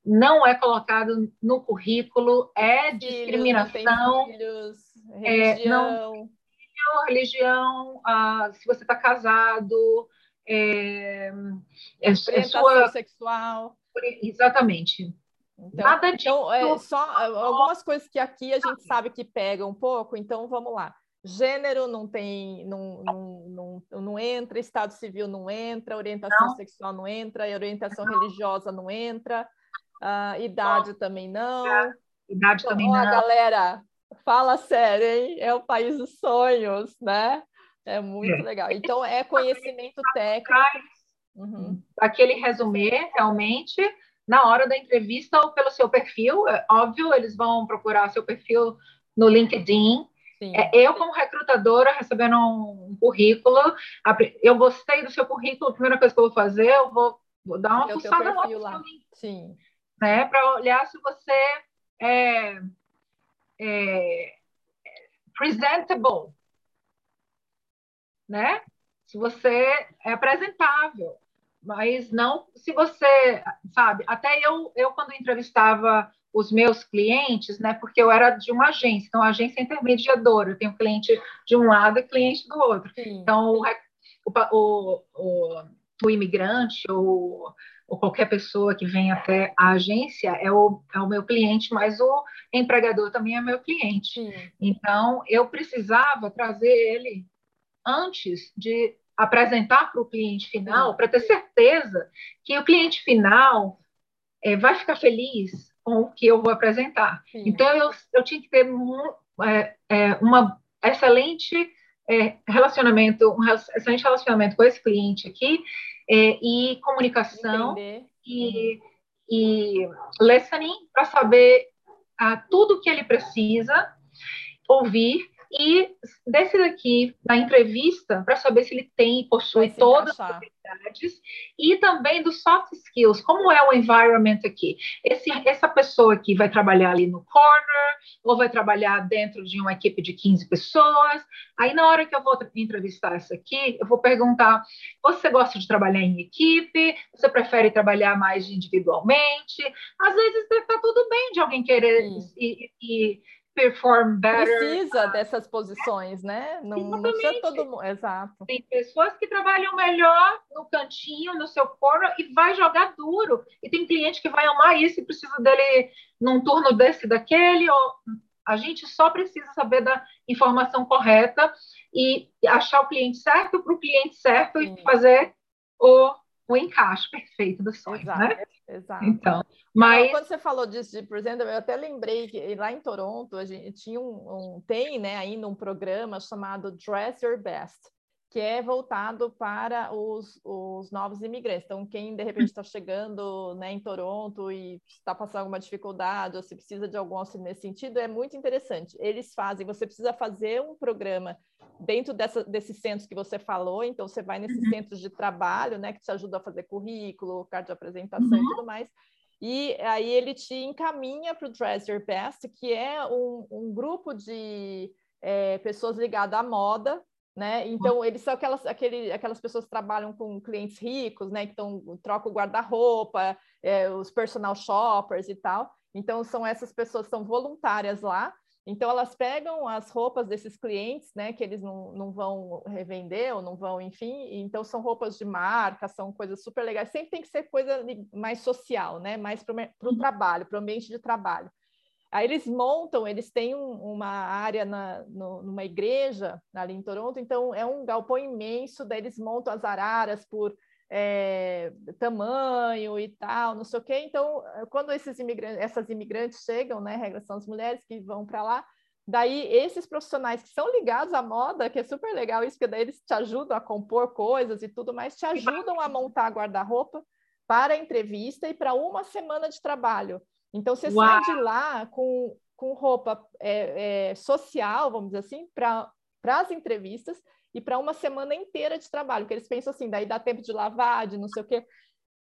não é colocado no currículo, é filhos, discriminação, filhos, religião, é, não, religião, ah, se você está casado, é, é, é sua sexual, exatamente. Então, Nada disso. Então, é, só algumas coisas que aqui a gente sabe que pega um pouco, então vamos lá. Gênero não tem, não, não, não, não entra, Estado civil não entra, orientação não. sexual não entra, orientação não. religiosa não entra, uh, idade também não. Idade então, também ó, não. galera, fala sério, hein? É o país dos sonhos, né? É muito é. legal. Então, é conhecimento técnico. Uhum. Aquele resumê, realmente, na hora da entrevista ou pelo seu perfil, é óbvio, eles vão procurar seu perfil no LinkedIn, é, eu, como recrutadora, recebendo um, currículo, eu gostei do seu currículo, a primeira coisa que eu vou fazer, eu vou, vou dar uma fuçada lá, lá. Sim. Né, para olhar se você é, é presentable, né? Se você é apresentável, mas não se você, sabe? Até eu, eu quando entrevistava os meus clientes, né, porque eu era de uma agência, então a agência é intermediadora, eu tenho cliente de um lado e cliente do outro. Sim. Então, o, o, o, o imigrante ou, ou, qualquer pessoa que vem até a agência é o, é o meu cliente, mas o empregador também é meu cliente. Sim. Então, eu precisava trazer ele antes de apresentar para o cliente final, para ter certeza que o cliente final é, vai ficar feliz com o que eu vou apresentar. Sim. Então, eu, eu tinha que ter um, é, é, uma excelente é, relacionamento, um excelente relacionamento com esse cliente aqui, é, e comunicação, e, e listening, para saber ah, tudo que ele precisa ouvir e desse daqui, na entrevista, para saber se ele tem e possui todas as habilidades, e também dos soft skills, como é o environment aqui. Esse, essa pessoa aqui vai trabalhar ali no corner, ou vai trabalhar dentro de uma equipe de 15 pessoas. Aí, na hora que eu vou entrevistar essa aqui, eu vou perguntar: você gosta de trabalhar em equipe? Você prefere trabalhar mais individualmente? Às vezes está tudo bem de alguém querer e, e perform better. Precisa dessas posições, né? Não, não precisa todo mundo. Exato. Tem pessoas que trabalham melhor no cantinho, no seu corner, e vai jogar duro. E tem cliente que vai amar isso e precisa dele num turno desse, daquele. Ou... A gente só precisa saber da informação correta e achar o cliente certo para o cliente certo Sim. e fazer o o encaixe perfeito do sonho, exato, né? Exato. Então, mas quando você falou disso de presente, eu até lembrei que lá em Toronto a gente tinha um, um tem, né, ainda um programa chamado Dress Your Best, que é voltado para os, os novos imigrantes. Então, quem de repente está chegando né, em Toronto e está passando alguma dificuldade, ou se precisa de algum auxílio nesse sentido, é muito interessante. Eles fazem, você precisa fazer um programa dentro dessa, desses centros que você falou, então você vai nesses uhum. centros de trabalho, né, que te ajuda a fazer currículo, carta de apresentação uhum. e tudo mais. E aí ele te encaminha para o Dress Your Best, que é um, um grupo de é, pessoas ligadas à moda, né? Então, eles são aquelas, aquele, aquelas pessoas que trabalham com clientes ricos, né? Que tão, trocam o guarda-roupa, é, os personal shoppers e tal. Então, são essas pessoas que são voluntárias lá. Então, elas pegam as roupas desses clientes, né? Que eles não, não vão revender ou não vão, enfim. Então, são roupas de marca, são coisas super legais. Sempre tem que ser coisa mais social, né? Mais para o uhum. trabalho, para o ambiente de trabalho. Aí eles montam, eles têm um, uma área na, no, numa igreja ali em Toronto, então é um galpão imenso, daí eles montam as araras por é, tamanho e tal, não sei o quê. Então, quando esses imigrantes, essas imigrantes chegam, né, regra são as mulheres que vão para lá, daí esses profissionais que são ligados à moda, que é super legal isso, porque daí eles te ajudam a compor coisas e tudo mais, te ajudam a montar guarda-roupa para a entrevista e para uma semana de trabalho. Então, você Uau. sai de lá com, com roupa é, é, social, vamos dizer assim, para as entrevistas e para uma semana inteira de trabalho, que eles pensam assim, daí dá tempo de lavar, de não sei o quê.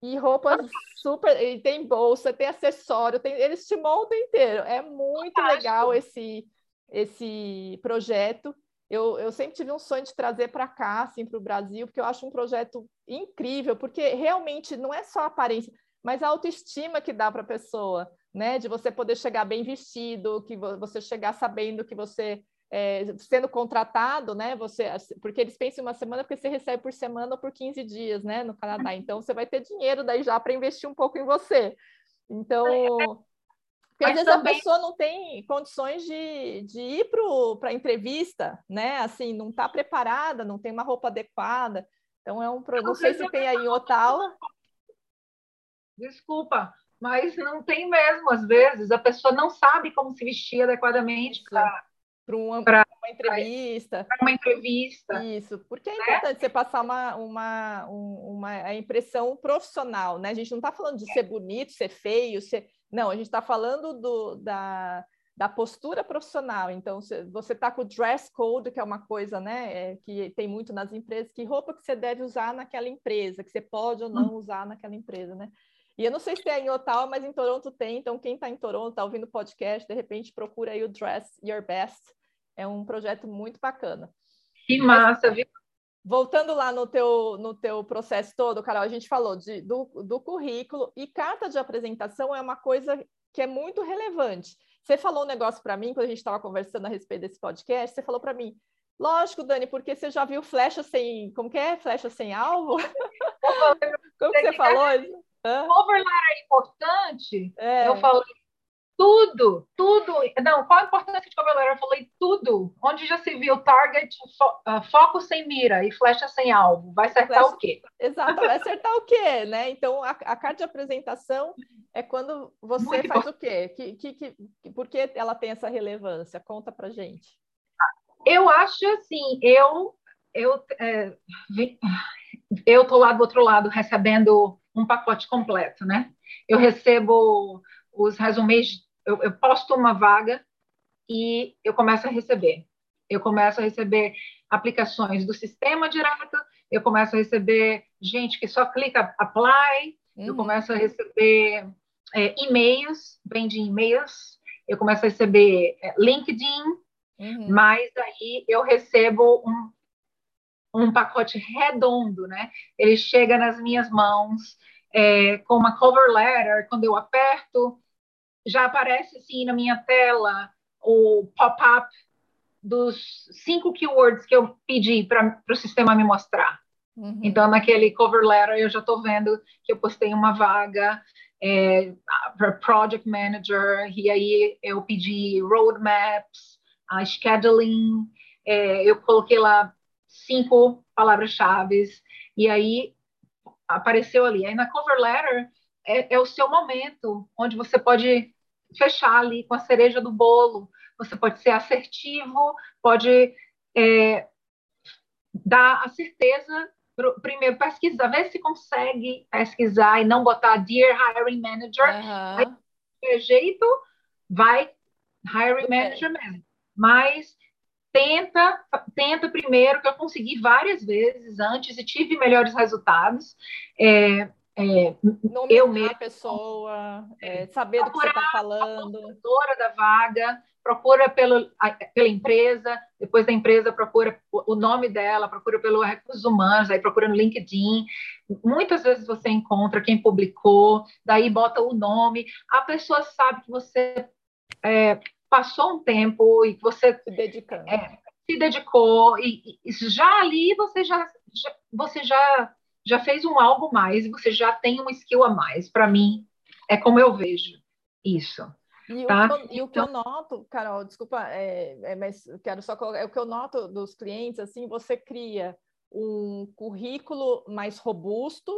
E roupa super, e tem bolsa, tem acessório, tem, eles te montam inteiro. É muito Fantástico. legal esse esse projeto. Eu, eu sempre tive um sonho de trazer para cá, assim, para o Brasil, porque eu acho um projeto incrível, porque realmente não é só aparência mas a autoestima que dá para a pessoa, né? De você poder chegar bem vestido, que você chegar sabendo que você é, sendo contratado, né? Você, porque eles pensam em uma semana porque você recebe por semana ou por 15 dias, né? No Canadá. Então você vai ter dinheiro daí já para investir um pouco em você. Então, porque às vezes também... a pessoa não tem condições de, de ir para a entrevista, né? Assim, não está preparada, não tem uma roupa adequada. Então é um não sei se tem aí em Ottawa desculpa, mas não tem mesmo, às vezes, a pessoa não sabe como se vestir adequadamente para uma, uma, entrevista. Para uma entrevista. Isso, porque é né? importante você passar uma, uma, uma a impressão profissional, né? A gente não está falando de ser bonito, ser feio, ser... Não, a gente está falando do, da, da postura profissional. Então, você está com o dress code, que é uma coisa né, é, que tem muito nas empresas, que roupa que você deve usar naquela empresa, que você pode ou não hum. usar naquela empresa, né? E eu não sei se é em Ottawa, mas em Toronto tem. Então, quem está em Toronto, está ouvindo o podcast, de repente procura aí o Dress Your Best. É um projeto muito bacana. Que massa, viu? Voltando lá no teu, no teu processo todo, Carol, a gente falou de, do, do currículo e carta de apresentação é uma coisa que é muito relevante. Você falou um negócio para mim, quando a gente estava conversando a respeito desse podcast, você falou para mim, lógico, Dani, porque você já viu flecha sem, como que é? Flecha sem alvo? como que você falou isso? Overlap é importante. É. Eu falei tudo, tudo. Não, qual a importância de overlap? Eu falei tudo. Onde já se viu target, fo uh, foco sem mira e flecha sem alvo? Vai acertar flecha... o quê? Exato, vai acertar o quê, né? Então, a, a carta de apresentação é quando você Muito faz importante. o quê? Que, que, que, por que ela tem essa relevância? Conta pra gente. Eu acho assim, eu eu é, eu tô lá do outro lado recebendo um pacote completo, né? Eu recebo os resumês, eu, eu posto uma vaga e eu começo a receber. Eu começo a receber aplicações do sistema direto, eu começo a receber gente que só clica apply, uhum. eu começo a receber é, e-mails, vem de e-mails, eu começo a receber é, LinkedIn, uhum. mas aí eu recebo um, um pacote redondo, né? Ele chega nas minhas mãos é, com uma cover letter, quando eu aperto, já aparece assim na minha tela o pop-up dos cinco keywords que eu pedi para o sistema me mostrar. Uhum. Então, naquele cover letter, eu já estou vendo que eu postei uma vaga é, para project manager, e aí eu pedi roadmaps, uh, scheduling, é, eu coloquei lá cinco palavras-chave, e aí apareceu ali. Aí na cover letter é, é o seu momento, onde você pode fechar ali com a cereja do bolo. Você pode ser assertivo, pode é, dar a certeza primeiro pesquisar, ver se consegue pesquisar e não botar Dear Hiring Manager. Uhum. Aí, de jeito, vai Hiring Manager mesmo. Mas tenta, tenta primeiro, que eu consegui várias vezes antes e tive melhores resultados. É, é, eu mesmo, a pessoa, é, saber do que você está falando. A da vaga, procura pelo, pela empresa, depois da empresa procura o nome dela, procura pelo recursos humanos, aí procura no LinkedIn. Muitas vezes você encontra quem publicou, daí bota o nome. A pessoa sabe que você é, passou um tempo e você se dedicando. É, se dedicou e, e, já ali você já, já você já já fez um algo mais, você já tem um skill a mais. Para mim é como eu vejo isso. E, tá? o, que eu, e o que eu então noto, Carol, desculpa, é, é, mas quero só colocar, é o que eu noto dos clientes, assim, você cria um currículo mais robusto,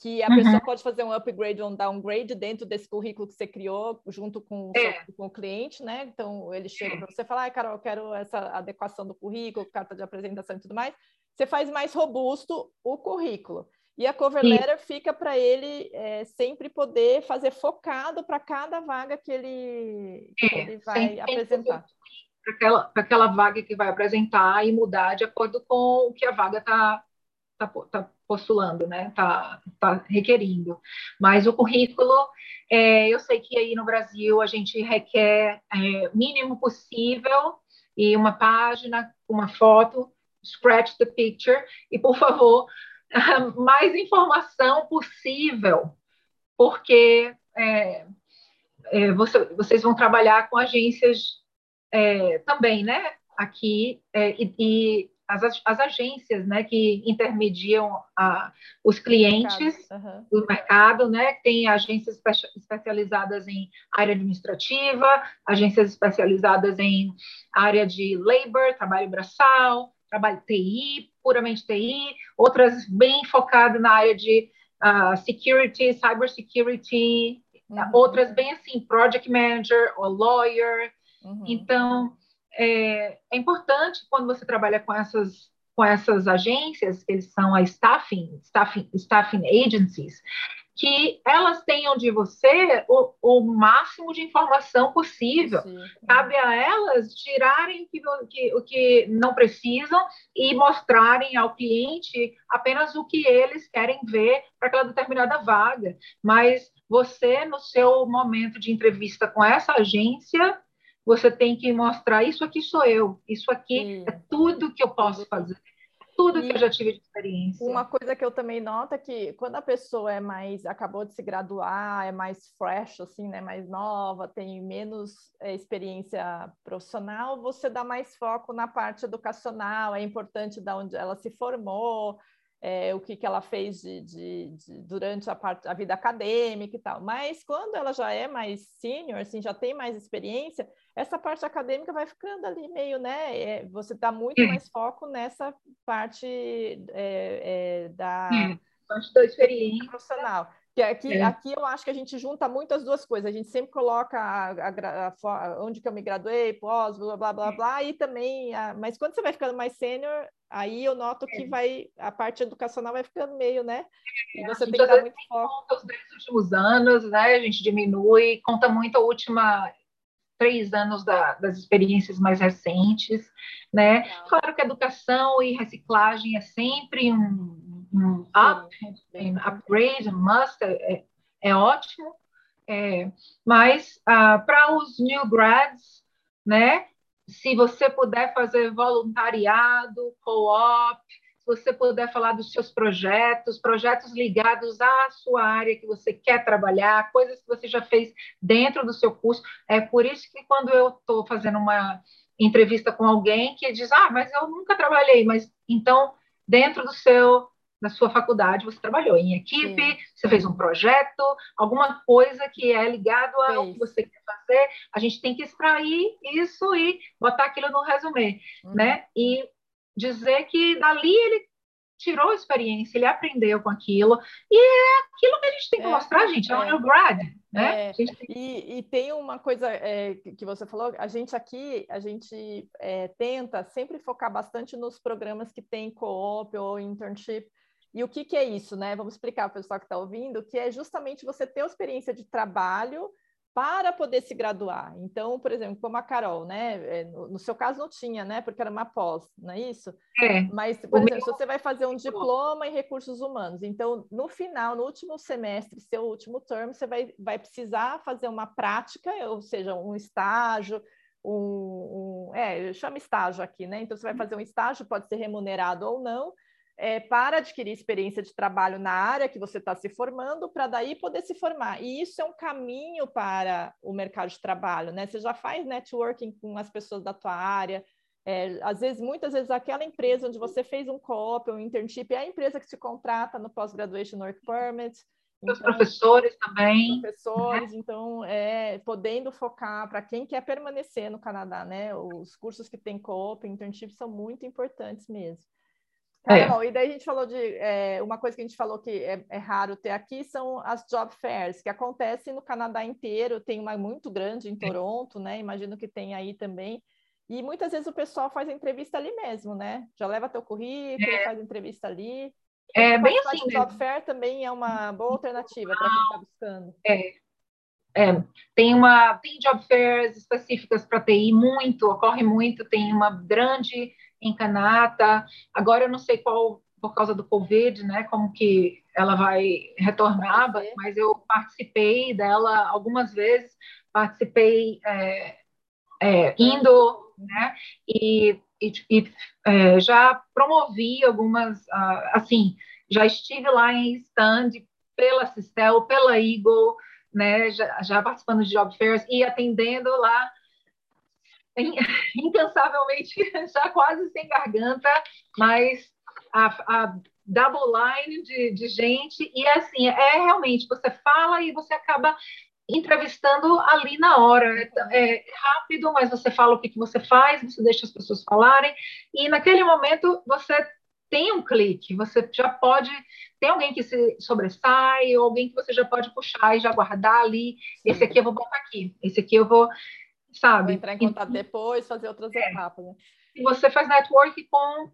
que a uhum. pessoa pode fazer um upgrade ou um downgrade dentro desse currículo que você criou junto com, é. com o cliente, né? Então, ele chega para você falar, ah, Carol, eu quero essa adequação do currículo, carta de apresentação e tudo mais. Você faz mais robusto o currículo. E a cover letter Sim. fica para ele é, sempre poder fazer focado para cada vaga que ele, que é, ele vai apresentar. Para aquela, aquela vaga que vai apresentar e mudar de acordo com o que a vaga está tá, tá postulando, né? Está tá requerindo. Mas o currículo, é, eu sei que aí no Brasil a gente requer é, o mínimo possível e uma página, uma foto, scratch the picture, e por favor, mais informação possível, porque é, é, você, vocês vão trabalhar com agências é, também, né? Aqui, é, e as, as, agências né, que intermediam a, os clientes uhum. do mercado, né? Tem agências espe especializadas em área administrativa, agências especializadas em área de labor, trabalho braçal, trabalho TI, puramente TI, outras bem focadas na área de uh, security, cybersecurity, uhum. outras bem assim, project manager ou lawyer. Uhum. Então, é, é, importante quando você trabalha com essas com essas agências, que eles são a staffing, staffing, staffing agencies, que elas tenham de você o, o máximo de informação possível. Sim. Cabe a elas tirarem o que, que, o que não precisam e mostrarem ao cliente apenas o que eles querem ver para aquela determinada vaga. Mas você, no seu momento de entrevista com essa agência, você tem que mostrar isso aqui sou eu, isso aqui é tudo que eu posso fazer tudo e que eu já tive de experiência. Uma coisa que eu também noto é que quando a pessoa é mais acabou de se graduar, é mais fresh assim, né, mais nova, tem menos é, experiência profissional, você dá mais foco na parte educacional, é importante da onde ela se formou, é, o que, que ela fez de, de, de, durante a, parte, a vida acadêmica e tal. Mas quando ela já é mais senior, assim, já tem mais experiência, essa parte acadêmica vai ficando ali meio, né? É, você dá muito mais foco nessa parte é, é da, da experiência profissional. Que aqui, é. aqui eu acho que a gente junta muito as duas coisas. A gente sempre coloca a, a, a, onde que eu me graduei, pós, blá, blá, blá, blá, e também... mas quando você vai ficando mais sênior, aí eu noto que é. vai a parte educacional vai ficando meio, né? E você tem que dar muito foco. Conta os 10 últimos anos, né? A gente diminui, conta muito a última três anos da, das experiências mais recentes, né? Claro que educação e reciclagem é sempre um, um up, um upgrade, um must, é, é ótimo, é, mas uh, para os new grads, né? Se você puder fazer voluntariado, co-op, você puder falar dos seus projetos, projetos ligados à sua área que você quer trabalhar, coisas que você já fez dentro do seu curso. É por isso que quando eu estou fazendo uma entrevista com alguém que diz, ah, mas eu nunca trabalhei, mas então dentro do seu da sua faculdade você trabalhou em equipe, Sim. você fez um projeto, alguma coisa que é ligado ao que você quer fazer, a gente tem que extrair isso e botar aquilo no resumê, uhum. né? E dizer que dali ele tirou experiência, ele aprendeu com aquilo, e é aquilo que a gente tem que é, mostrar, gente, é, é um grad, né? É, tem... e, e, tem uma coisa é, que você falou, a gente aqui, a gente é, tenta sempre focar bastante nos programas que tem co-op ou internship, e o que, que é isso, né? Vamos explicar para o pessoal que está ouvindo, que é justamente você ter experiência de trabalho para poder se graduar. Então, por exemplo, como a Carol, né? É, no, seu caso não tinha, né? Porque era uma pós, não é isso? É. Mas, por o exemplo, meu... você vai fazer um diploma em recursos humanos, então, no final, no último semestre, seu último termo, você vai, vai precisar fazer uma prática, ou seja, um estágio, um, um é, chama estágio aqui, né? Então, você vai fazer um estágio, pode ser remunerado ou não, é, para adquirir experiência de trabalho na área que você está se formando, para daí poder se formar. E isso é um caminho para o mercado de trabalho, né? Você já faz networking com as pessoas da tua área. É, às vezes, muitas vezes, aquela empresa onde você fez um co-op, um internship, é a empresa que te contrata no Post-Graduation Work Permit. Então, os professores também. Professores, né? então, é, podendo focar para quem quer permanecer no Canadá, né? Os cursos que tem co-op, internship são muito importantes mesmo. É. e daí a gente falou de é, uma coisa que a gente falou que é, é, raro ter aqui são as job fairs, que acontecem no Canadá inteiro, tem uma muito grande em Toronto, né? Imagino que tem aí também. E muitas vezes o pessoal faz a entrevista ali mesmo, né? Já leva teu currículo, é. faz entrevista ali. É bem assim. O job fair também é uma boa alternativa para quem está buscando. É. É, tem uma tem job fairs específicas para TI muito ocorre muito tem uma grande em Canata. Agora eu não sei qual, por causa do Covid, né, como que ela vai retornar, mas eu participei dela algumas vezes, participei é, é, indo, né, e, e, e é, já promovi algumas, uh, assim, já estive lá em stand pela Cistel, pela Eagle, né, já, já participando de job fairs e atendendo lá incansavelmente, já quase sem garganta, mas a, a double line de, de gente, e assim, é realmente, você fala e você acaba entrevistando ali na hora. É, é, rápido, mas você fala o que, que você faz, você deixa as pessoas falarem, e naquele momento você tem um clique, você já pode. Tem alguém que se sobressai, ou alguém que você já pode puxar e já guardar ali. Esse aqui eu vou botar aqui, esse aqui eu vou sabe? Vou entrar em contato depois, fazer outras é. etapas. Né? E você faz network com,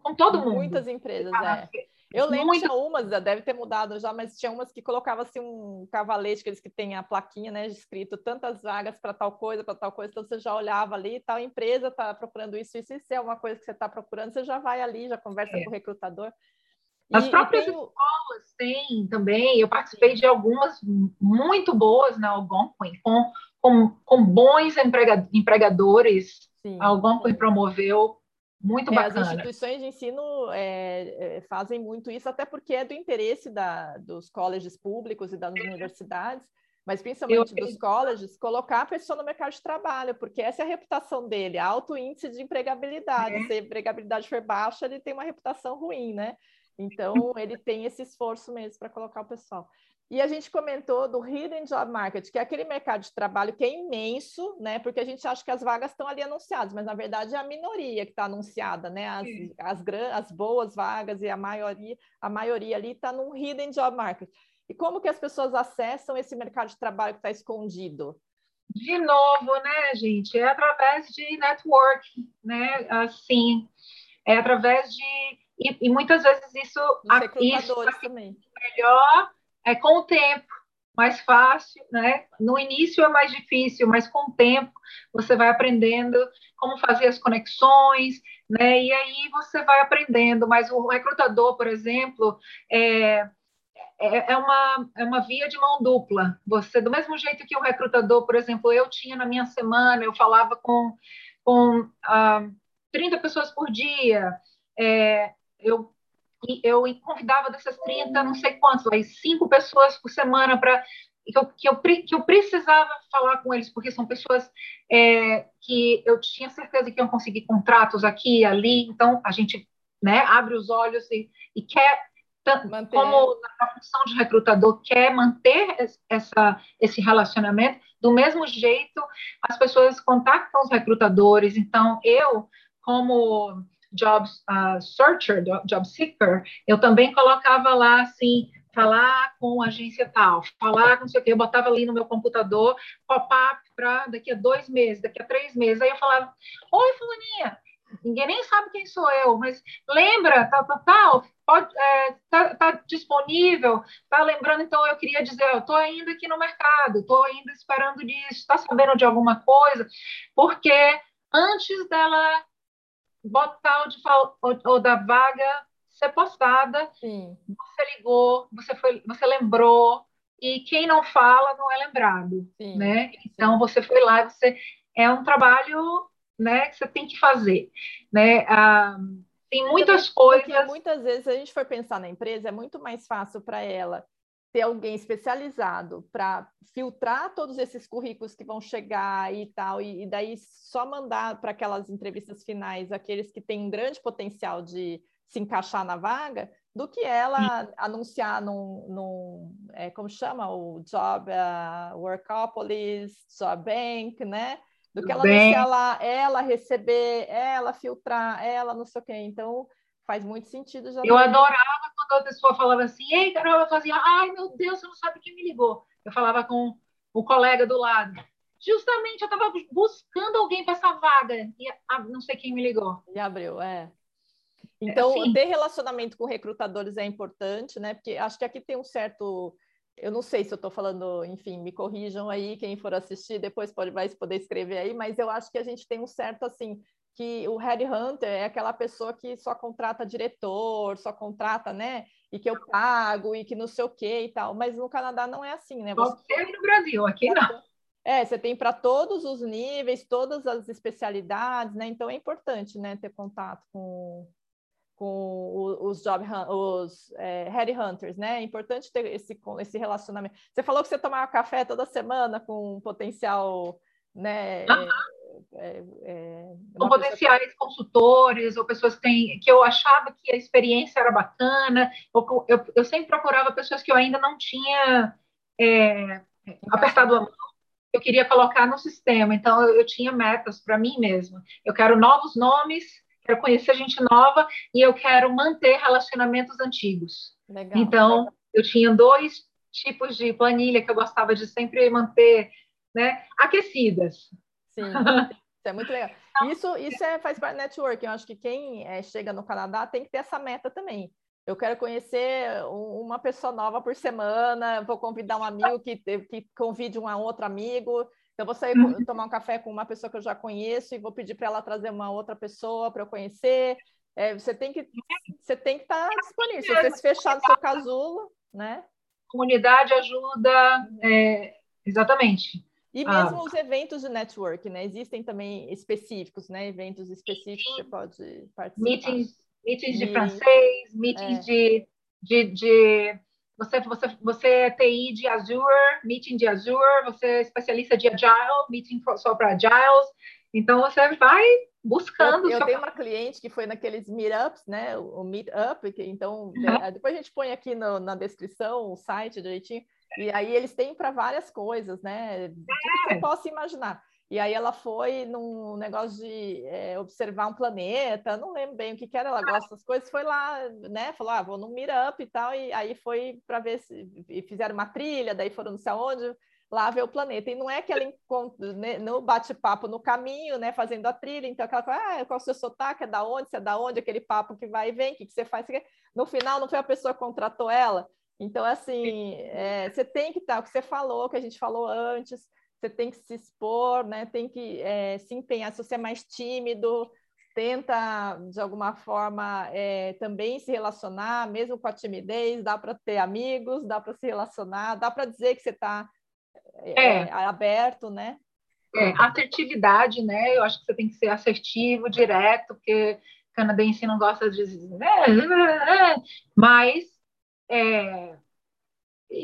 com todo mundo. Muitas empresas, ah, é. Eu lembro Muitas... tinha umas, deve ter mudado já, mas tinha umas que colocava assim um cavalete, aqueles que tem a plaquinha, né, escrito tantas vagas para tal coisa, para tal coisa, então você já olhava ali, tal empresa está procurando isso, isso, isso é uma coisa que você está procurando, você já vai ali, já conversa é. com o recrutador. As e, próprias tem... escolas têm também, eu participei de algumas muito boas na Algonquin, com com, com bons emprega, empregadores, Sim. a Algonquin promoveu muito é, bacana. As instituições de ensino é, é, fazem muito isso, até porque é do interesse da, dos colégios públicos e das universidades, mas principalmente eu... dos colleges, colocar a pessoa no mercado de trabalho, porque essa é a reputação dele, alto índice de empregabilidade. É. Se a empregabilidade for baixa, ele tem uma reputação ruim, né? Então, ele tem esse esforço mesmo para colocar o pessoal. E a gente comentou do Hidden Job Market, que é aquele mercado de trabalho que é imenso, né? Porque a gente acha que as vagas estão ali anunciadas, mas na verdade é a minoria que está anunciada, né? As, as, as, boas vagas e a maioria, a maioria ali está num Hidden Job Market. E como que as pessoas acessam esse mercado de trabalho que está escondido? De novo, né, gente? É através de networking, né? Assim, é através de. E, e muitas vezes isso. Os isso também. Melhor é com o tempo, mais fácil, né? No início é mais difícil, mas com o tempo você vai aprendendo como fazer as conexões, né? E aí você vai aprendendo. Mas o recrutador, por exemplo, é, é, é uma, é uma via de mão dupla. Você, do mesmo jeito que o recrutador, por exemplo, eu tinha na minha semana, eu falava com, com ah, 30 pessoas por dia, é, eu eu convidava dessas 30, não sei quantos, mas cinco pessoas por semana para que eu, que, eu, que eu precisava falar com eles, porque são pessoas é, que eu tinha certeza que iam conseguir contratos aqui e ali, então a gente né, abre os olhos e, e quer, manter. como na função de recrutador, quer manter essa, esse relacionamento, do mesmo jeito as pessoas contactam os recrutadores, então eu, como job uh, searcher, job seeker, eu também colocava lá assim, falar com a agência tal, falar com não sei o que, eu botava ali no meu computador, pop-up para daqui a dois meses, daqui a três meses, aí eu falava, oi, fulaninha, ninguém nem sabe quem sou eu, mas lembra, tal, tal, tal, pode, é, tá, tá, disponível, tá lembrando, então eu queria dizer, eu tô ainda aqui no mercado, tô ainda esperando disso, está sabendo de alguma coisa, porque antes dela botar o, de, ou, da vaga ser postada, Sim. você ligou, você foi, você lembrou, e quem não fala não é lembrado, Sim. né? Então você foi lá, você é um trabalho, né, que você tem que fazer, né? Ah, tem muitas coisas. Porque muitas vezes, se a gente for pensar na empresa, é muito mais fácil para ela ter alguém especializado para filtrar todos esses currículos que vão chegar e tal, e, e daí só mandar para aquelas entrevistas finais aqueles que têm um grande potencial de se encaixar na vaga, do que ela Sim. anunciar num, num é, como chama, o Job uh, Workopolis, Job Bank, né? Do que ela Bem... anunciar lá, ela receber, ela filtrar, ela não sei o quê. Então, faz muito sentido. Já eu adorava a pessoa falava assim, ei, Carol, eu fazia, ai, meu Deus, você não sabe quem me ligou. Eu falava com o colega do lado. Justamente, eu estava buscando alguém para essa vaga e a, não sei quem me ligou. E abriu, é. Então, é, ter relacionamento com recrutadores é importante, né? Porque acho que aqui tem um certo. Eu não sei se eu estou falando, enfim, me corrijam aí, quem for assistir, depois pode vai poder escrever aí, mas eu acho que a gente tem um certo assim, que o headhunter é aquela pessoa que só contrata diretor, só contrata, né? E que eu pago e que não sei o que e tal. Mas no Canadá não é assim, né? Você... Ser no Brasil, aqui não. É, você tem para todos os níveis, todas as especialidades, né? Então é importante, né, ter contato com, com os job os é, headhunters, né? É importante ter esse, esse relacionamento. Você falou que você tomava café toda semana com um potencial, né? Uhum. É, é, com potenciais que... consultores ou pessoas que, têm, que eu achava que a experiência era bacana. Eu, eu, eu sempre procurava pessoas que eu ainda não tinha é, apertado a mão. Eu queria colocar no sistema, então eu, eu tinha metas para mim mesma. Eu quero novos nomes, quero conhecer gente nova e eu quero manter relacionamentos antigos. Legal. Então, eu tinha dois tipos de planilha que eu gostava de sempre manter né, aquecidas. Sim, isso é muito legal. Isso, isso é, faz parte do networking. Eu acho que quem é, chega no Canadá tem que ter essa meta também. Eu quero conhecer uma pessoa nova por semana, vou convidar um amigo que, que convide um outro amigo. Então, vou sair uhum. tomar um café com uma pessoa que eu já conheço e vou pedir para ela trazer uma outra pessoa para eu conhecer. É, você tem que você tem que estar tá disponível. Se você se fechar no seu casulo, né? Comunidade ajuda, é, exatamente. E ah. mesmo ah. os eventos de network, né? Existem também específicos, né? Eventos específicos que você pode participar. Meetings, meetings de francês, meetings é. de, de, de você, você, você é TI de Azure, meeting de Azure, você é especialista de Agile, meeting só para Agiles. Então, você vai buscando. Eu, eu tenho uma cliente que foi naqueles meetups, né? O meetup, que, então, uhum. depois a gente põe aqui no, na descrição o site direitinho. E aí eles têm para várias coisas, né? Tudo que você é. possa imaginar. E aí ela foi num negócio de é, observar um planeta, não lembro bem o que, que era, ela gosta das coisas, foi lá, né? Falou, ah, vou num meetup e tal, e aí foi para ver se e fizeram uma trilha, daí foram não sei aonde, lá ver o planeta. E não é aquele encontro né, no bate-papo no caminho, né? Fazendo a trilha, então aquela coisa, ah, qual é o seu sotaque, é da onde, você é da onde, aquele papo que vai e vem, o que, que você faz. No final, não foi a pessoa que contratou ela. Então, assim, é, você tem que estar, o que você falou, que a gente falou antes, você tem que se expor, né? Tem que é, se empenhar. Se você é mais tímido, tenta de alguma forma é, também se relacionar, mesmo com a timidez, dá para ter amigos, dá para se relacionar, dá para dizer que você está é, é, aberto, né? É, assertividade, né? Eu acho que você tem que ser assertivo, direto, porque canadense não gosta de né? mas é,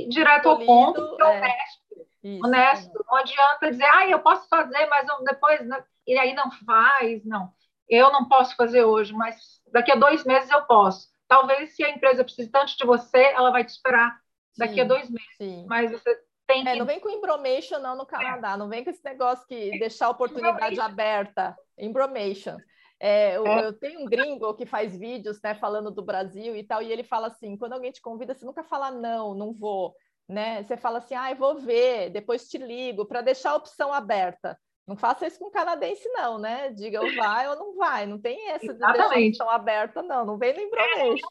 direto ao ponto, é honesto isso, honesto. É. Não adianta dizer, ah, eu posso fazer, mas depois. E aí não faz, não. Eu não posso fazer hoje, mas daqui a dois meses eu posso. Talvez se a empresa precise tanto de você, ela vai te esperar daqui sim, a dois meses. Sim. Mas você tem é, que... não vem com embromation não no Canadá, é. não vem com esse negócio que deixar a oportunidade aberta. Embromation. É, eu, é. eu, tenho um gringo que faz vídeos, né, falando do Brasil e tal, e ele fala assim: quando alguém te convida, você nunca fala não, não vou, né? Você fala assim, ah, eu vou ver, depois te ligo, para deixar a opção aberta. Não faça isso com canadense, não, né? Diga ou vai ou não vai. Não tem essa de deixar a opção aberta, não. Não vem no embromation.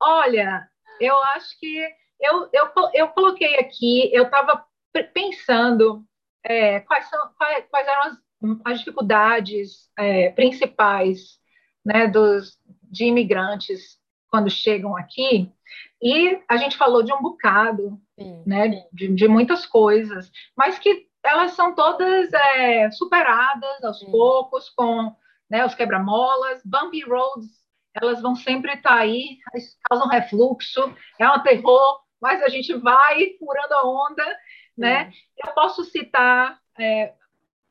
Olha, eu acho que eu, eu, eu coloquei aqui, eu estava pensando é, quais, são, quais, quais eram as as dificuldades é, principais né, dos, de imigrantes quando chegam aqui, e a gente falou de um bocado, sim, né, sim. De, de, muitas coisas, mas que elas são todas é, superadas aos sim. poucos com né, os quebra-molas, bumpy roads, elas vão sempre estar tá aí, causam refluxo, é um terror, mas a gente vai furando a onda, né? Eu posso citar é,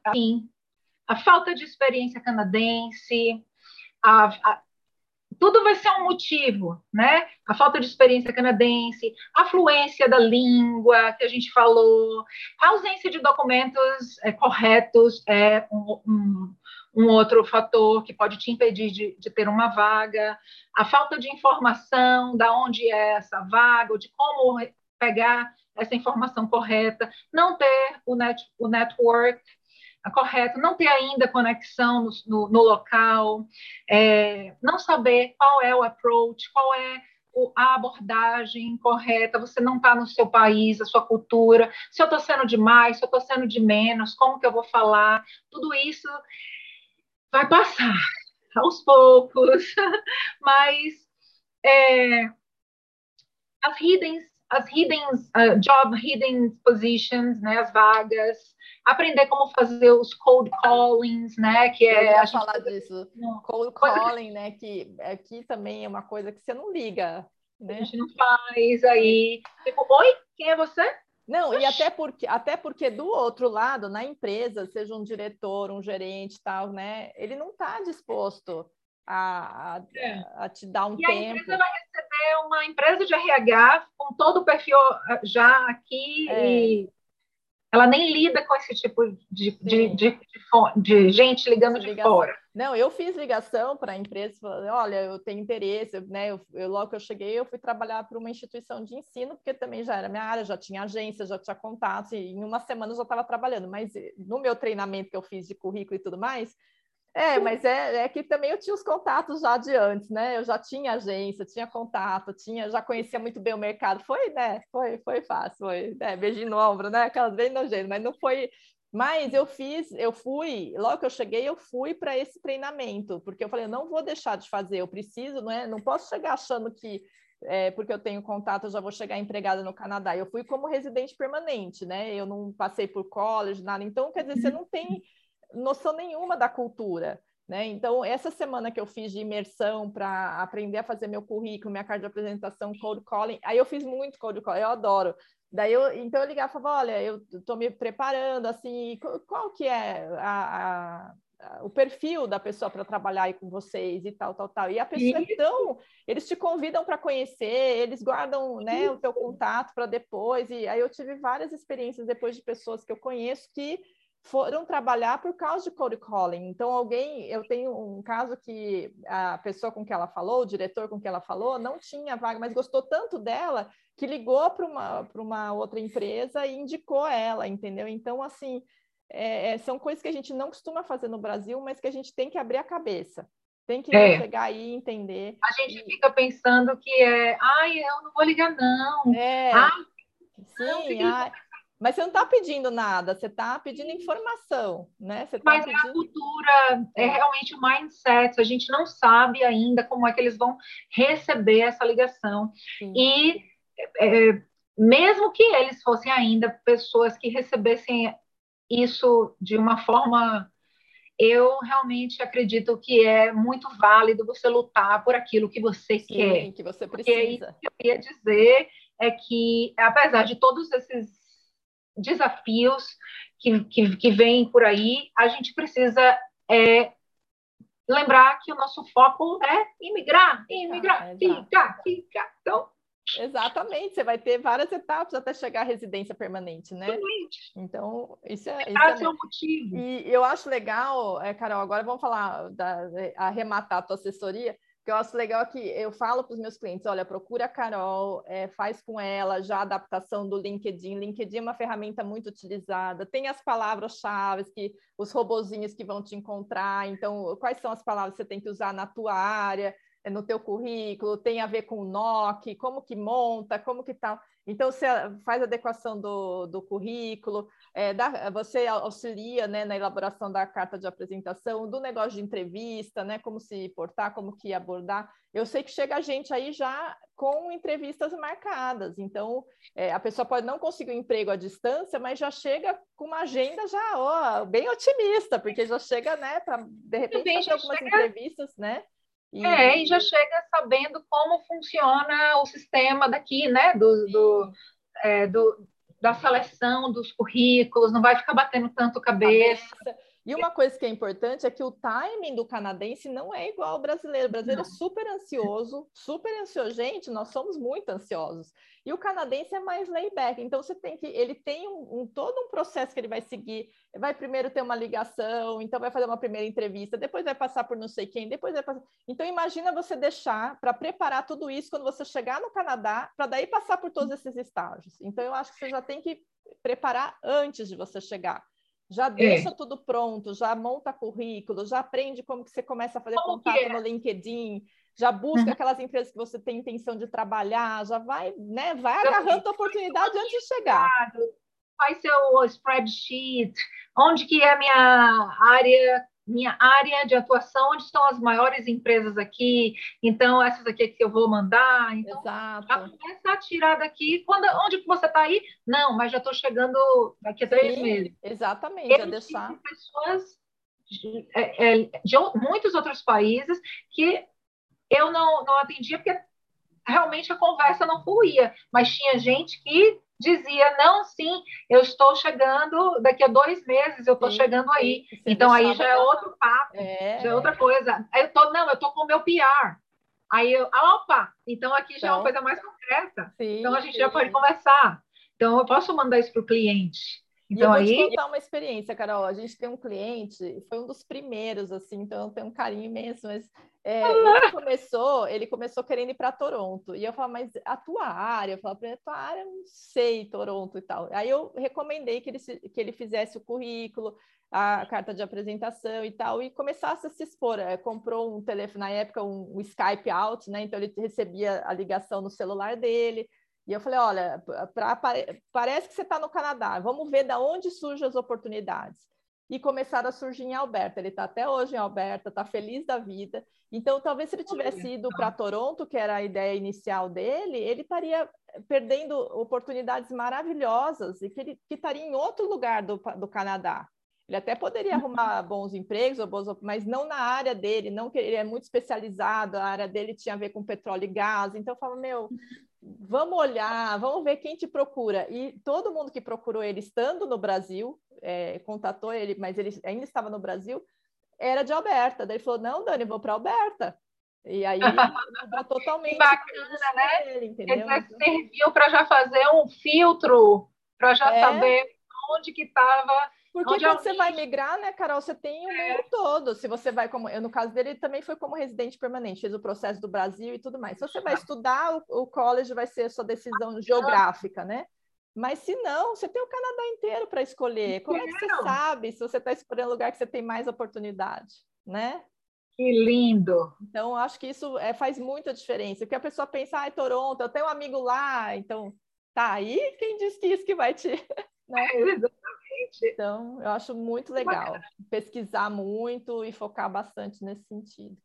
assim, a falta de experiência canadense, a, a, tudo vai ser um motivo, né? A falta de experiência canadense, a fluência da língua que a gente falou, a ausência de documentos é, corretos é um, um, um, outro fator que pode te impedir de, de, ter uma vaga, a falta de informação da onde é essa vaga, de como pegar essa informação correta, não ter o, net, o network correto, não ter ainda conexão no, no, no local, é, não saber qual é o approach, qual é a abordagem correta, você não está no seu país, a sua cultura, se eu estou sendo demais, se eu estou sendo de menos, como que eu vou falar, tudo isso vai passar aos poucos, mas é, as hidden, as hidden uh, job hidden positions, né, as vagas, aprender como fazer os cold callings, né? Que é. A falar disso. Cold calling, né? Que aqui também é uma coisa que você não liga. Né? A gente não faz aí. Tipo, oi, quem é você? Não, e até porque, até porque do outro lado, na empresa, seja um diretor, um gerente tal, né? Ele não está disposto a, a, é. a, te dar um e tempo. E a empresa vai receber uma empresa de RH com todo o perfil já aqui é. e ela nem lida com esse tipo de, de, de, de gente ligando de fora. Não, eu fiz ligação para a empresa, falei, olha, eu tenho interesse, né? Eu, eu, logo que eu cheguei, eu fui trabalhar para uma instituição de ensino, porque também já era minha área, já tinha agência, já tinha contato, e em uma semana eu já estava trabalhando. Mas no meu treinamento que eu fiz de currículo e tudo mais, é, mas é, é, que também eu tinha os contatos já de antes, né? Eu já tinha agência, tinha contato, tinha, já conhecia muito bem o mercado. Foi, né? Foi, foi fácil, foi, né? Beijinho no ombro, né? Aquelas bem nojento, mas não foi. Mas eu fiz, eu fui, logo que eu cheguei, eu fui para esse treinamento, porque eu falei, eu não vou deixar de fazer, eu preciso, não é? Não posso chegar achando que é, porque eu tenho contato, eu já vou chegar empregada no Canadá. Eu fui como residente permanente, né? Eu não passei por college, nada. Então, quer dizer, você não tem noção nenhuma da cultura. Né? Então, essa semana que eu fiz de imersão para aprender a fazer meu currículo, minha carta de apresentação, cold calling, aí eu fiz muito cold calling, eu adoro. Daí eu, então eu ligava e falava, olha, eu estou me preparando, assim, qual que é a, a, o perfil da pessoa para trabalhar aí com vocês e tal, tal, tal. E a pessoa é tão, eles te convidam para conhecer, eles guardam, né, o teu contato para depois. E aí eu tive várias experiências depois de pessoas que eu conheço que foram trabalhar por causa de cold calling. Então, alguém, eu tenho um caso que a pessoa com que ela falou, o diretor com que ela falou, não tinha vaga, mas gostou tanto dela que ligou para uma, uma outra empresa e indicou ela, entendeu? Então, assim, é, é, são coisas que a gente não costuma fazer no Brasil, mas que a gente tem que abrir a cabeça. Tem que é. chegar aí e entender. A gente fica pensando que é, ai, eu não vou ligar, não. É. Ai, Sim, ai, mas você não está pedindo nada, você está pedindo informação, né? Tá Mas pedindo... é a cultura, é realmente o mindset, a gente não sabe ainda como é que eles vão receber essa ligação. Sim. E é, mesmo que eles fossem ainda pessoas que recebessem isso de uma forma eu realmente acredito que é muito válido você lutar por aquilo que você Sim, quer. que você precisa. o que eu ia dizer é que, apesar de todos esses desafios que, que, que vêm por aí, a gente precisa é, lembrar que o nosso foco é imigrar, imigrar, ah, ficar, ficar. Então, Exatamente, você vai ter várias etapas até chegar à residência permanente, né? Exatamente. Então, isso é. Isso é, é o motivo. E eu acho legal, é, Carol, agora vamos falar, da, arrematar a tua assessoria, que eu acho legal que eu falo para os meus clientes, olha, procura a Carol, é, faz com ela já a adaptação do LinkedIn. LinkedIn é uma ferramenta muito utilizada, tem as palavras-chave que os robozinhos que vão te encontrar, então quais são as palavras que você tem que usar na tua área, é, no teu currículo, tem a ver com o NOC, como que monta, como que tal. Então, você faz adequação do, do currículo, é, dá, você auxilia né, na elaboração da carta de apresentação, do negócio de entrevista, né, como se portar, como que abordar. Eu sei que chega a gente aí já com entrevistas marcadas, então é, a pessoa pode não conseguir um emprego à distância, mas já chega com uma agenda já ó, bem otimista, porque já chega, né, para de repente fazer algumas chega... entrevistas, né? E... É, e já chega sabendo como funciona o sistema daqui, né? Do, do, é, do, da seleção dos currículos, não vai ficar batendo tanto cabeça. cabeça. E uma coisa que é importante é que o timing do canadense não é igual ao brasileiro. O brasileiro não. é super ansioso, super ansioso. Gente, nós somos muito ansiosos. E o canadense é mais layback. Então, você tem que. Ele tem um, um, todo um processo que ele vai seguir. Vai primeiro ter uma ligação, então vai fazer uma primeira entrevista, depois vai passar por não sei quem, depois vai passar. Então, imagina você deixar para preparar tudo isso quando você chegar no Canadá, para daí passar por todos esses estágios. Então, eu acho que você já tem que preparar antes de você chegar já é. deixa é. tudo pronto, já monta currículo, já aprende como que você começa a fazer como contato é? no LinkedIn, já busca uhum. aquelas empresas que você tem intenção de trabalhar, já vai, né, vai agarrando a oportunidade antes de chegar. Faz seu spreadsheet, onde que é a minha área minha área de atuação, onde estão as maiores empresas aqui, então essas aqui é que eu vou mandar. Então, Exato. já começa a tirar daqui. Quando, onde que você está aí? Não, mas já estou chegando daqui a três Sim, meses. Exatamente, eu deixar. pessoas de, é, é, de, muitos outros países que eu não, não atendia porque realmente a conversa não fluía, mas tinha gente que dizia, não, sim, eu estou chegando, daqui a dois meses eu estou chegando aí. Então aí já é outro papo, é. já é outra coisa. Aí eu tô, não, eu estou com o meu PR. Aí eu, ah, opa, então aqui já então, é uma então. coisa mais concreta. Sim, então a gente sim. já pode conversar. Então eu posso mandar isso para o cliente. Então, e eu vou aí... te contar uma experiência, Carol. A gente tem um cliente, foi um dos primeiros, assim, então eu tenho um carinho imenso, mas é, ele começou, ele começou querendo ir para Toronto. E eu falava, mas a tua área? Eu falava para ele, a tua área, não sei, Toronto e tal. Aí eu recomendei que ele, que ele fizesse o currículo, a carta de apresentação e tal, e começasse a se expor. É, comprou um telefone, na época, um, um Skype out, né? Então ele recebia a ligação no celular dele e eu falei, olha, pra, parece que você está no Canadá, vamos ver de onde surgem as oportunidades. E começaram a surgir em Alberta. Ele está até hoje em Alberta, está feliz da vida. Então, talvez se ele tivesse ido para Toronto, que era a ideia inicial dele, ele estaria perdendo oportunidades maravilhosas e que ele que estaria em outro lugar do, do Canadá. Ele até poderia arrumar bons empregos, mas não na área dele, não que ele é muito especializado, a área dele tinha a ver com petróleo e gás. Então, eu falo, meu, vamos olhar, vamos ver quem te procura. E todo mundo que procurou ele estando no Brasil, é, contatou ele, mas ele ainda estava no Brasil, era de Alberta. Daí ele falou: Não, Dani, vou para Alberta. E aí mudou totalmente. Que bacana, né? Ele, entendeu? Ele serviu para já fazer um filtro, para já é. saber onde que estava porque Onde quando você vai migrar, né, Carol, você tem o é. mundo todo. Se você vai como. Eu, no caso dele, também foi como residente permanente, fez o processo do Brasil e tudo mais. Se você vai estudar, o, o college vai ser a sua decisão geográfica, né? Mas se não, você tem o Canadá inteiro para escolher. Como é que você sabe se você está escolhendo um lugar que você tem mais oportunidade, né? Que lindo! Então, acho que isso é, faz muita diferença. Porque a pessoa pensa, ah, é Toronto, eu tenho um amigo lá, então tá aí, quem diz que isso que vai te. Né? Então, eu acho muito legal pesquisar muito e focar bastante nesse sentido.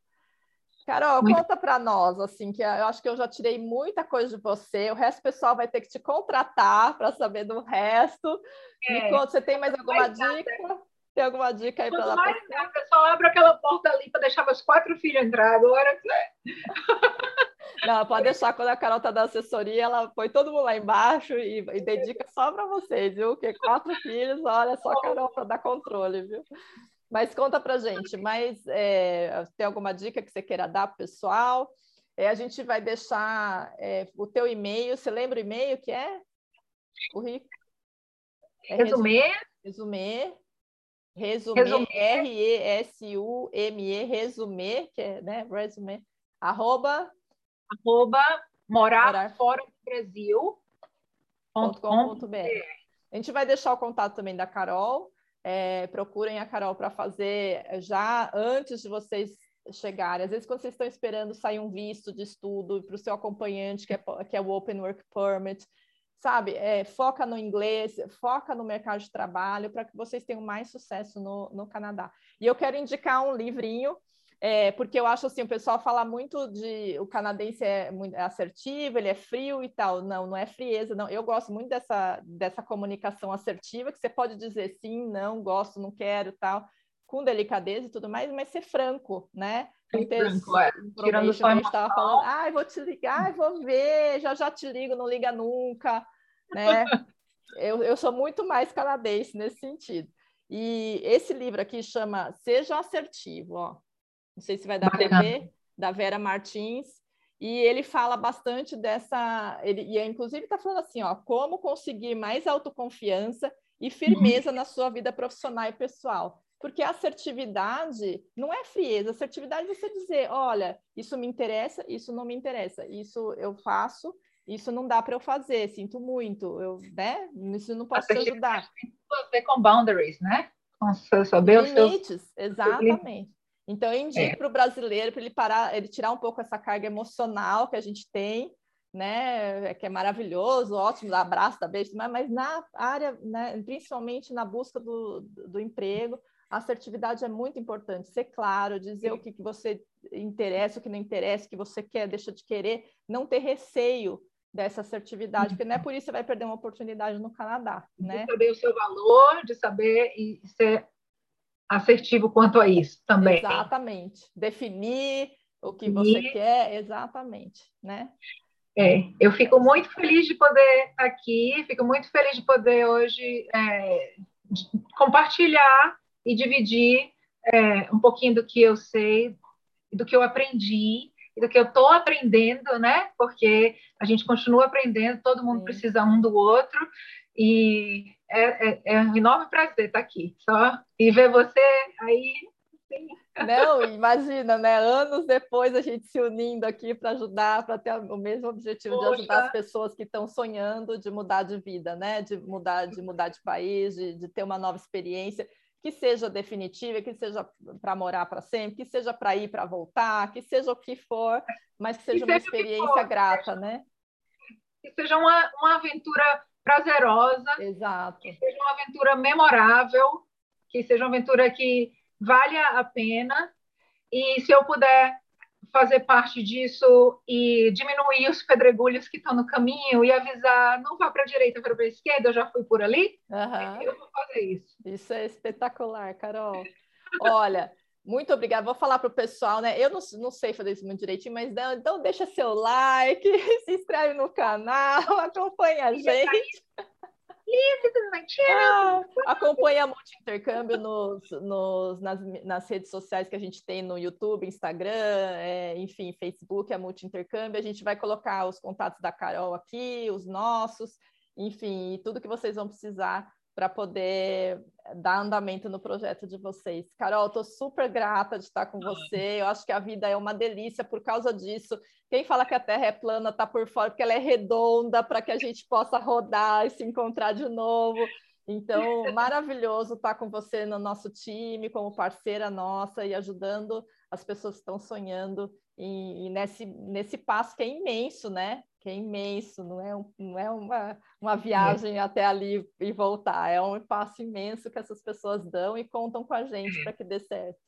Carol, muito... conta para nós, assim, que eu acho que eu já tirei muita coisa de você, o resto do pessoal vai ter que te contratar para saber do resto. É. Me conta, você tem mais alguma dica? Tem alguma dica aí para lá? Mais nada, só abre aquela porta ali para deixar meus quatro filhos entrar agora. Não, pode deixar, quando a Carol tá da assessoria, ela põe todo mundo lá embaixo e, e dedica só para vocês, viu? Que quatro filhos, olha só a Carol para dar controle, viu? Mas conta pra gente, mas é, tem alguma dica que você queira dar pro pessoal? É, a gente vai deixar é, o teu e-mail. Você lembra o e-mail que é? O Rico? É resumê. Resumê. Resumê. R-E-S-U-M-E. Resumê, que é, né? Resumê. Arroba. Arroba morar, morar. fora do Brasil. A gente vai deixar o contato também da Carol. É, procurem a Carol para fazer já antes de vocês chegarem. Às vezes, quando vocês estão esperando sair um visto de estudo para o seu acompanhante, que é, que é o Open Work Permit, sabe? É, foca no inglês, foca no mercado de trabalho para que vocês tenham mais sucesso no, no Canadá. E eu quero indicar um livrinho é, porque eu acho assim, o pessoal fala muito de o canadense é, muito, é assertivo, ele é frio e tal. Não, não é frieza, não. Eu gosto muito dessa, dessa comunicação assertiva, que você pode dizer sim, não, gosto, não quero tal, com delicadeza e tudo mais, mas ser franco, né? Não ter franco, é. Tirando só a gente estava falando, ai, ah, vou te ligar, vou ver, já já te ligo, não liga nunca, né? eu, eu sou muito mais canadense nesse sentido. E esse livro aqui chama Seja Assertivo, ó não sei se vai dar para ver, da Vera Martins, e ele fala bastante dessa, ele, e inclusive está falando assim, ó, como conseguir mais autoconfiança e firmeza uhum. na sua vida profissional e pessoal. Porque a assertividade não é frieza, assertividade é você dizer, olha, isso me interessa, isso não me interessa, isso eu faço, isso não dá para eu fazer, sinto muito, eu, né? Isso não posso te ajudar. Tem que com boundaries, né? Com saber Limites, os seus... exatamente. Então, eu indico é. para o brasileiro, para ele parar, ele tirar um pouco essa carga emocional que a gente tem, né, que é maravilhoso, ótimo, dá abraço, dá beijo, mas na área, né, principalmente na busca do, do emprego, a assertividade é muito importante, ser claro, dizer Sim. o que, que você interessa, o que não interessa, o que você quer, deixa de querer, não ter receio dessa assertividade, porque não é por isso que você vai perder uma oportunidade no Canadá, né? De saber o seu valor, de saber e ser assertivo quanto a isso também. Exatamente. Definir o que você quer, exatamente, né? É, eu fico muito feliz de poder estar aqui, fico muito feliz de poder hoje é, compartilhar e dividir é, um pouquinho do que eu sei, do que eu aprendi e do que eu estou aprendendo, né? Porque a gente continua aprendendo, todo mundo Sim. precisa um do outro e é, é, é, um enorme prazer estar aqui. Só e ver você aí. Sim. Não, imagina, né? Anos depois a gente se unindo aqui para ajudar, para ter o mesmo objetivo Poxa. de ajudar as pessoas que estão sonhando de mudar de vida, né? De mudar, de mudar de país, de, de ter uma nova experiência que seja definitiva, que seja para morar para sempre, que seja para ir para voltar, que seja o que for, mas que seja, que seja uma experiência for, grata, né? Que seja uma, uma aventura prazerosa, Exato. que seja uma aventura memorável, que seja uma aventura que valha a pena. E se eu puder fazer parte disso e diminuir os pedregulhos que estão no caminho e avisar, não vá para a direita, para a esquerda, eu já fui por ali, uhum. eu vou fazer isso. Isso é espetacular, Carol. Olha, muito obrigada. Vou falar para o pessoal, né? Eu não, não sei fazer isso muito direitinho, mas não, então deixa seu like, se inscreve no canal, acompanha a gente. Ah, acompanha a Multi Intercâmbio nos, nos, nas, nas redes sociais que a gente tem no YouTube, Instagram, é, enfim, Facebook, a Multi Intercâmbio. A gente vai colocar os contatos da Carol aqui, os nossos, enfim, tudo que vocês vão precisar para poder dar andamento no projeto de vocês. Carol, estou super grata de estar com você. Eu acho que a vida é uma delícia por causa disso. Quem fala que a Terra é plana está por fora, porque ela é redonda para que a gente possa rodar e se encontrar de novo. Então, maravilhoso estar com você no nosso time, como parceira nossa e ajudando as pessoas que estão sonhando e, e nesse, nesse passo que é imenso, né? Que é imenso, não é, um, não é uma, uma viagem é. até ali e voltar, é um passo imenso que essas pessoas dão e contam com a gente é. para que dê certo.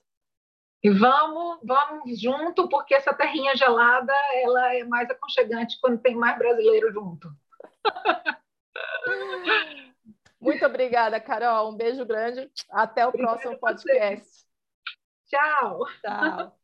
E vamos, vamos junto, porque essa terrinha gelada ela é mais aconchegante quando tem mais brasileiro junto. Muito obrigada, Carol. Um beijo grande. Até o próximo podcast. Tchau. Tchau.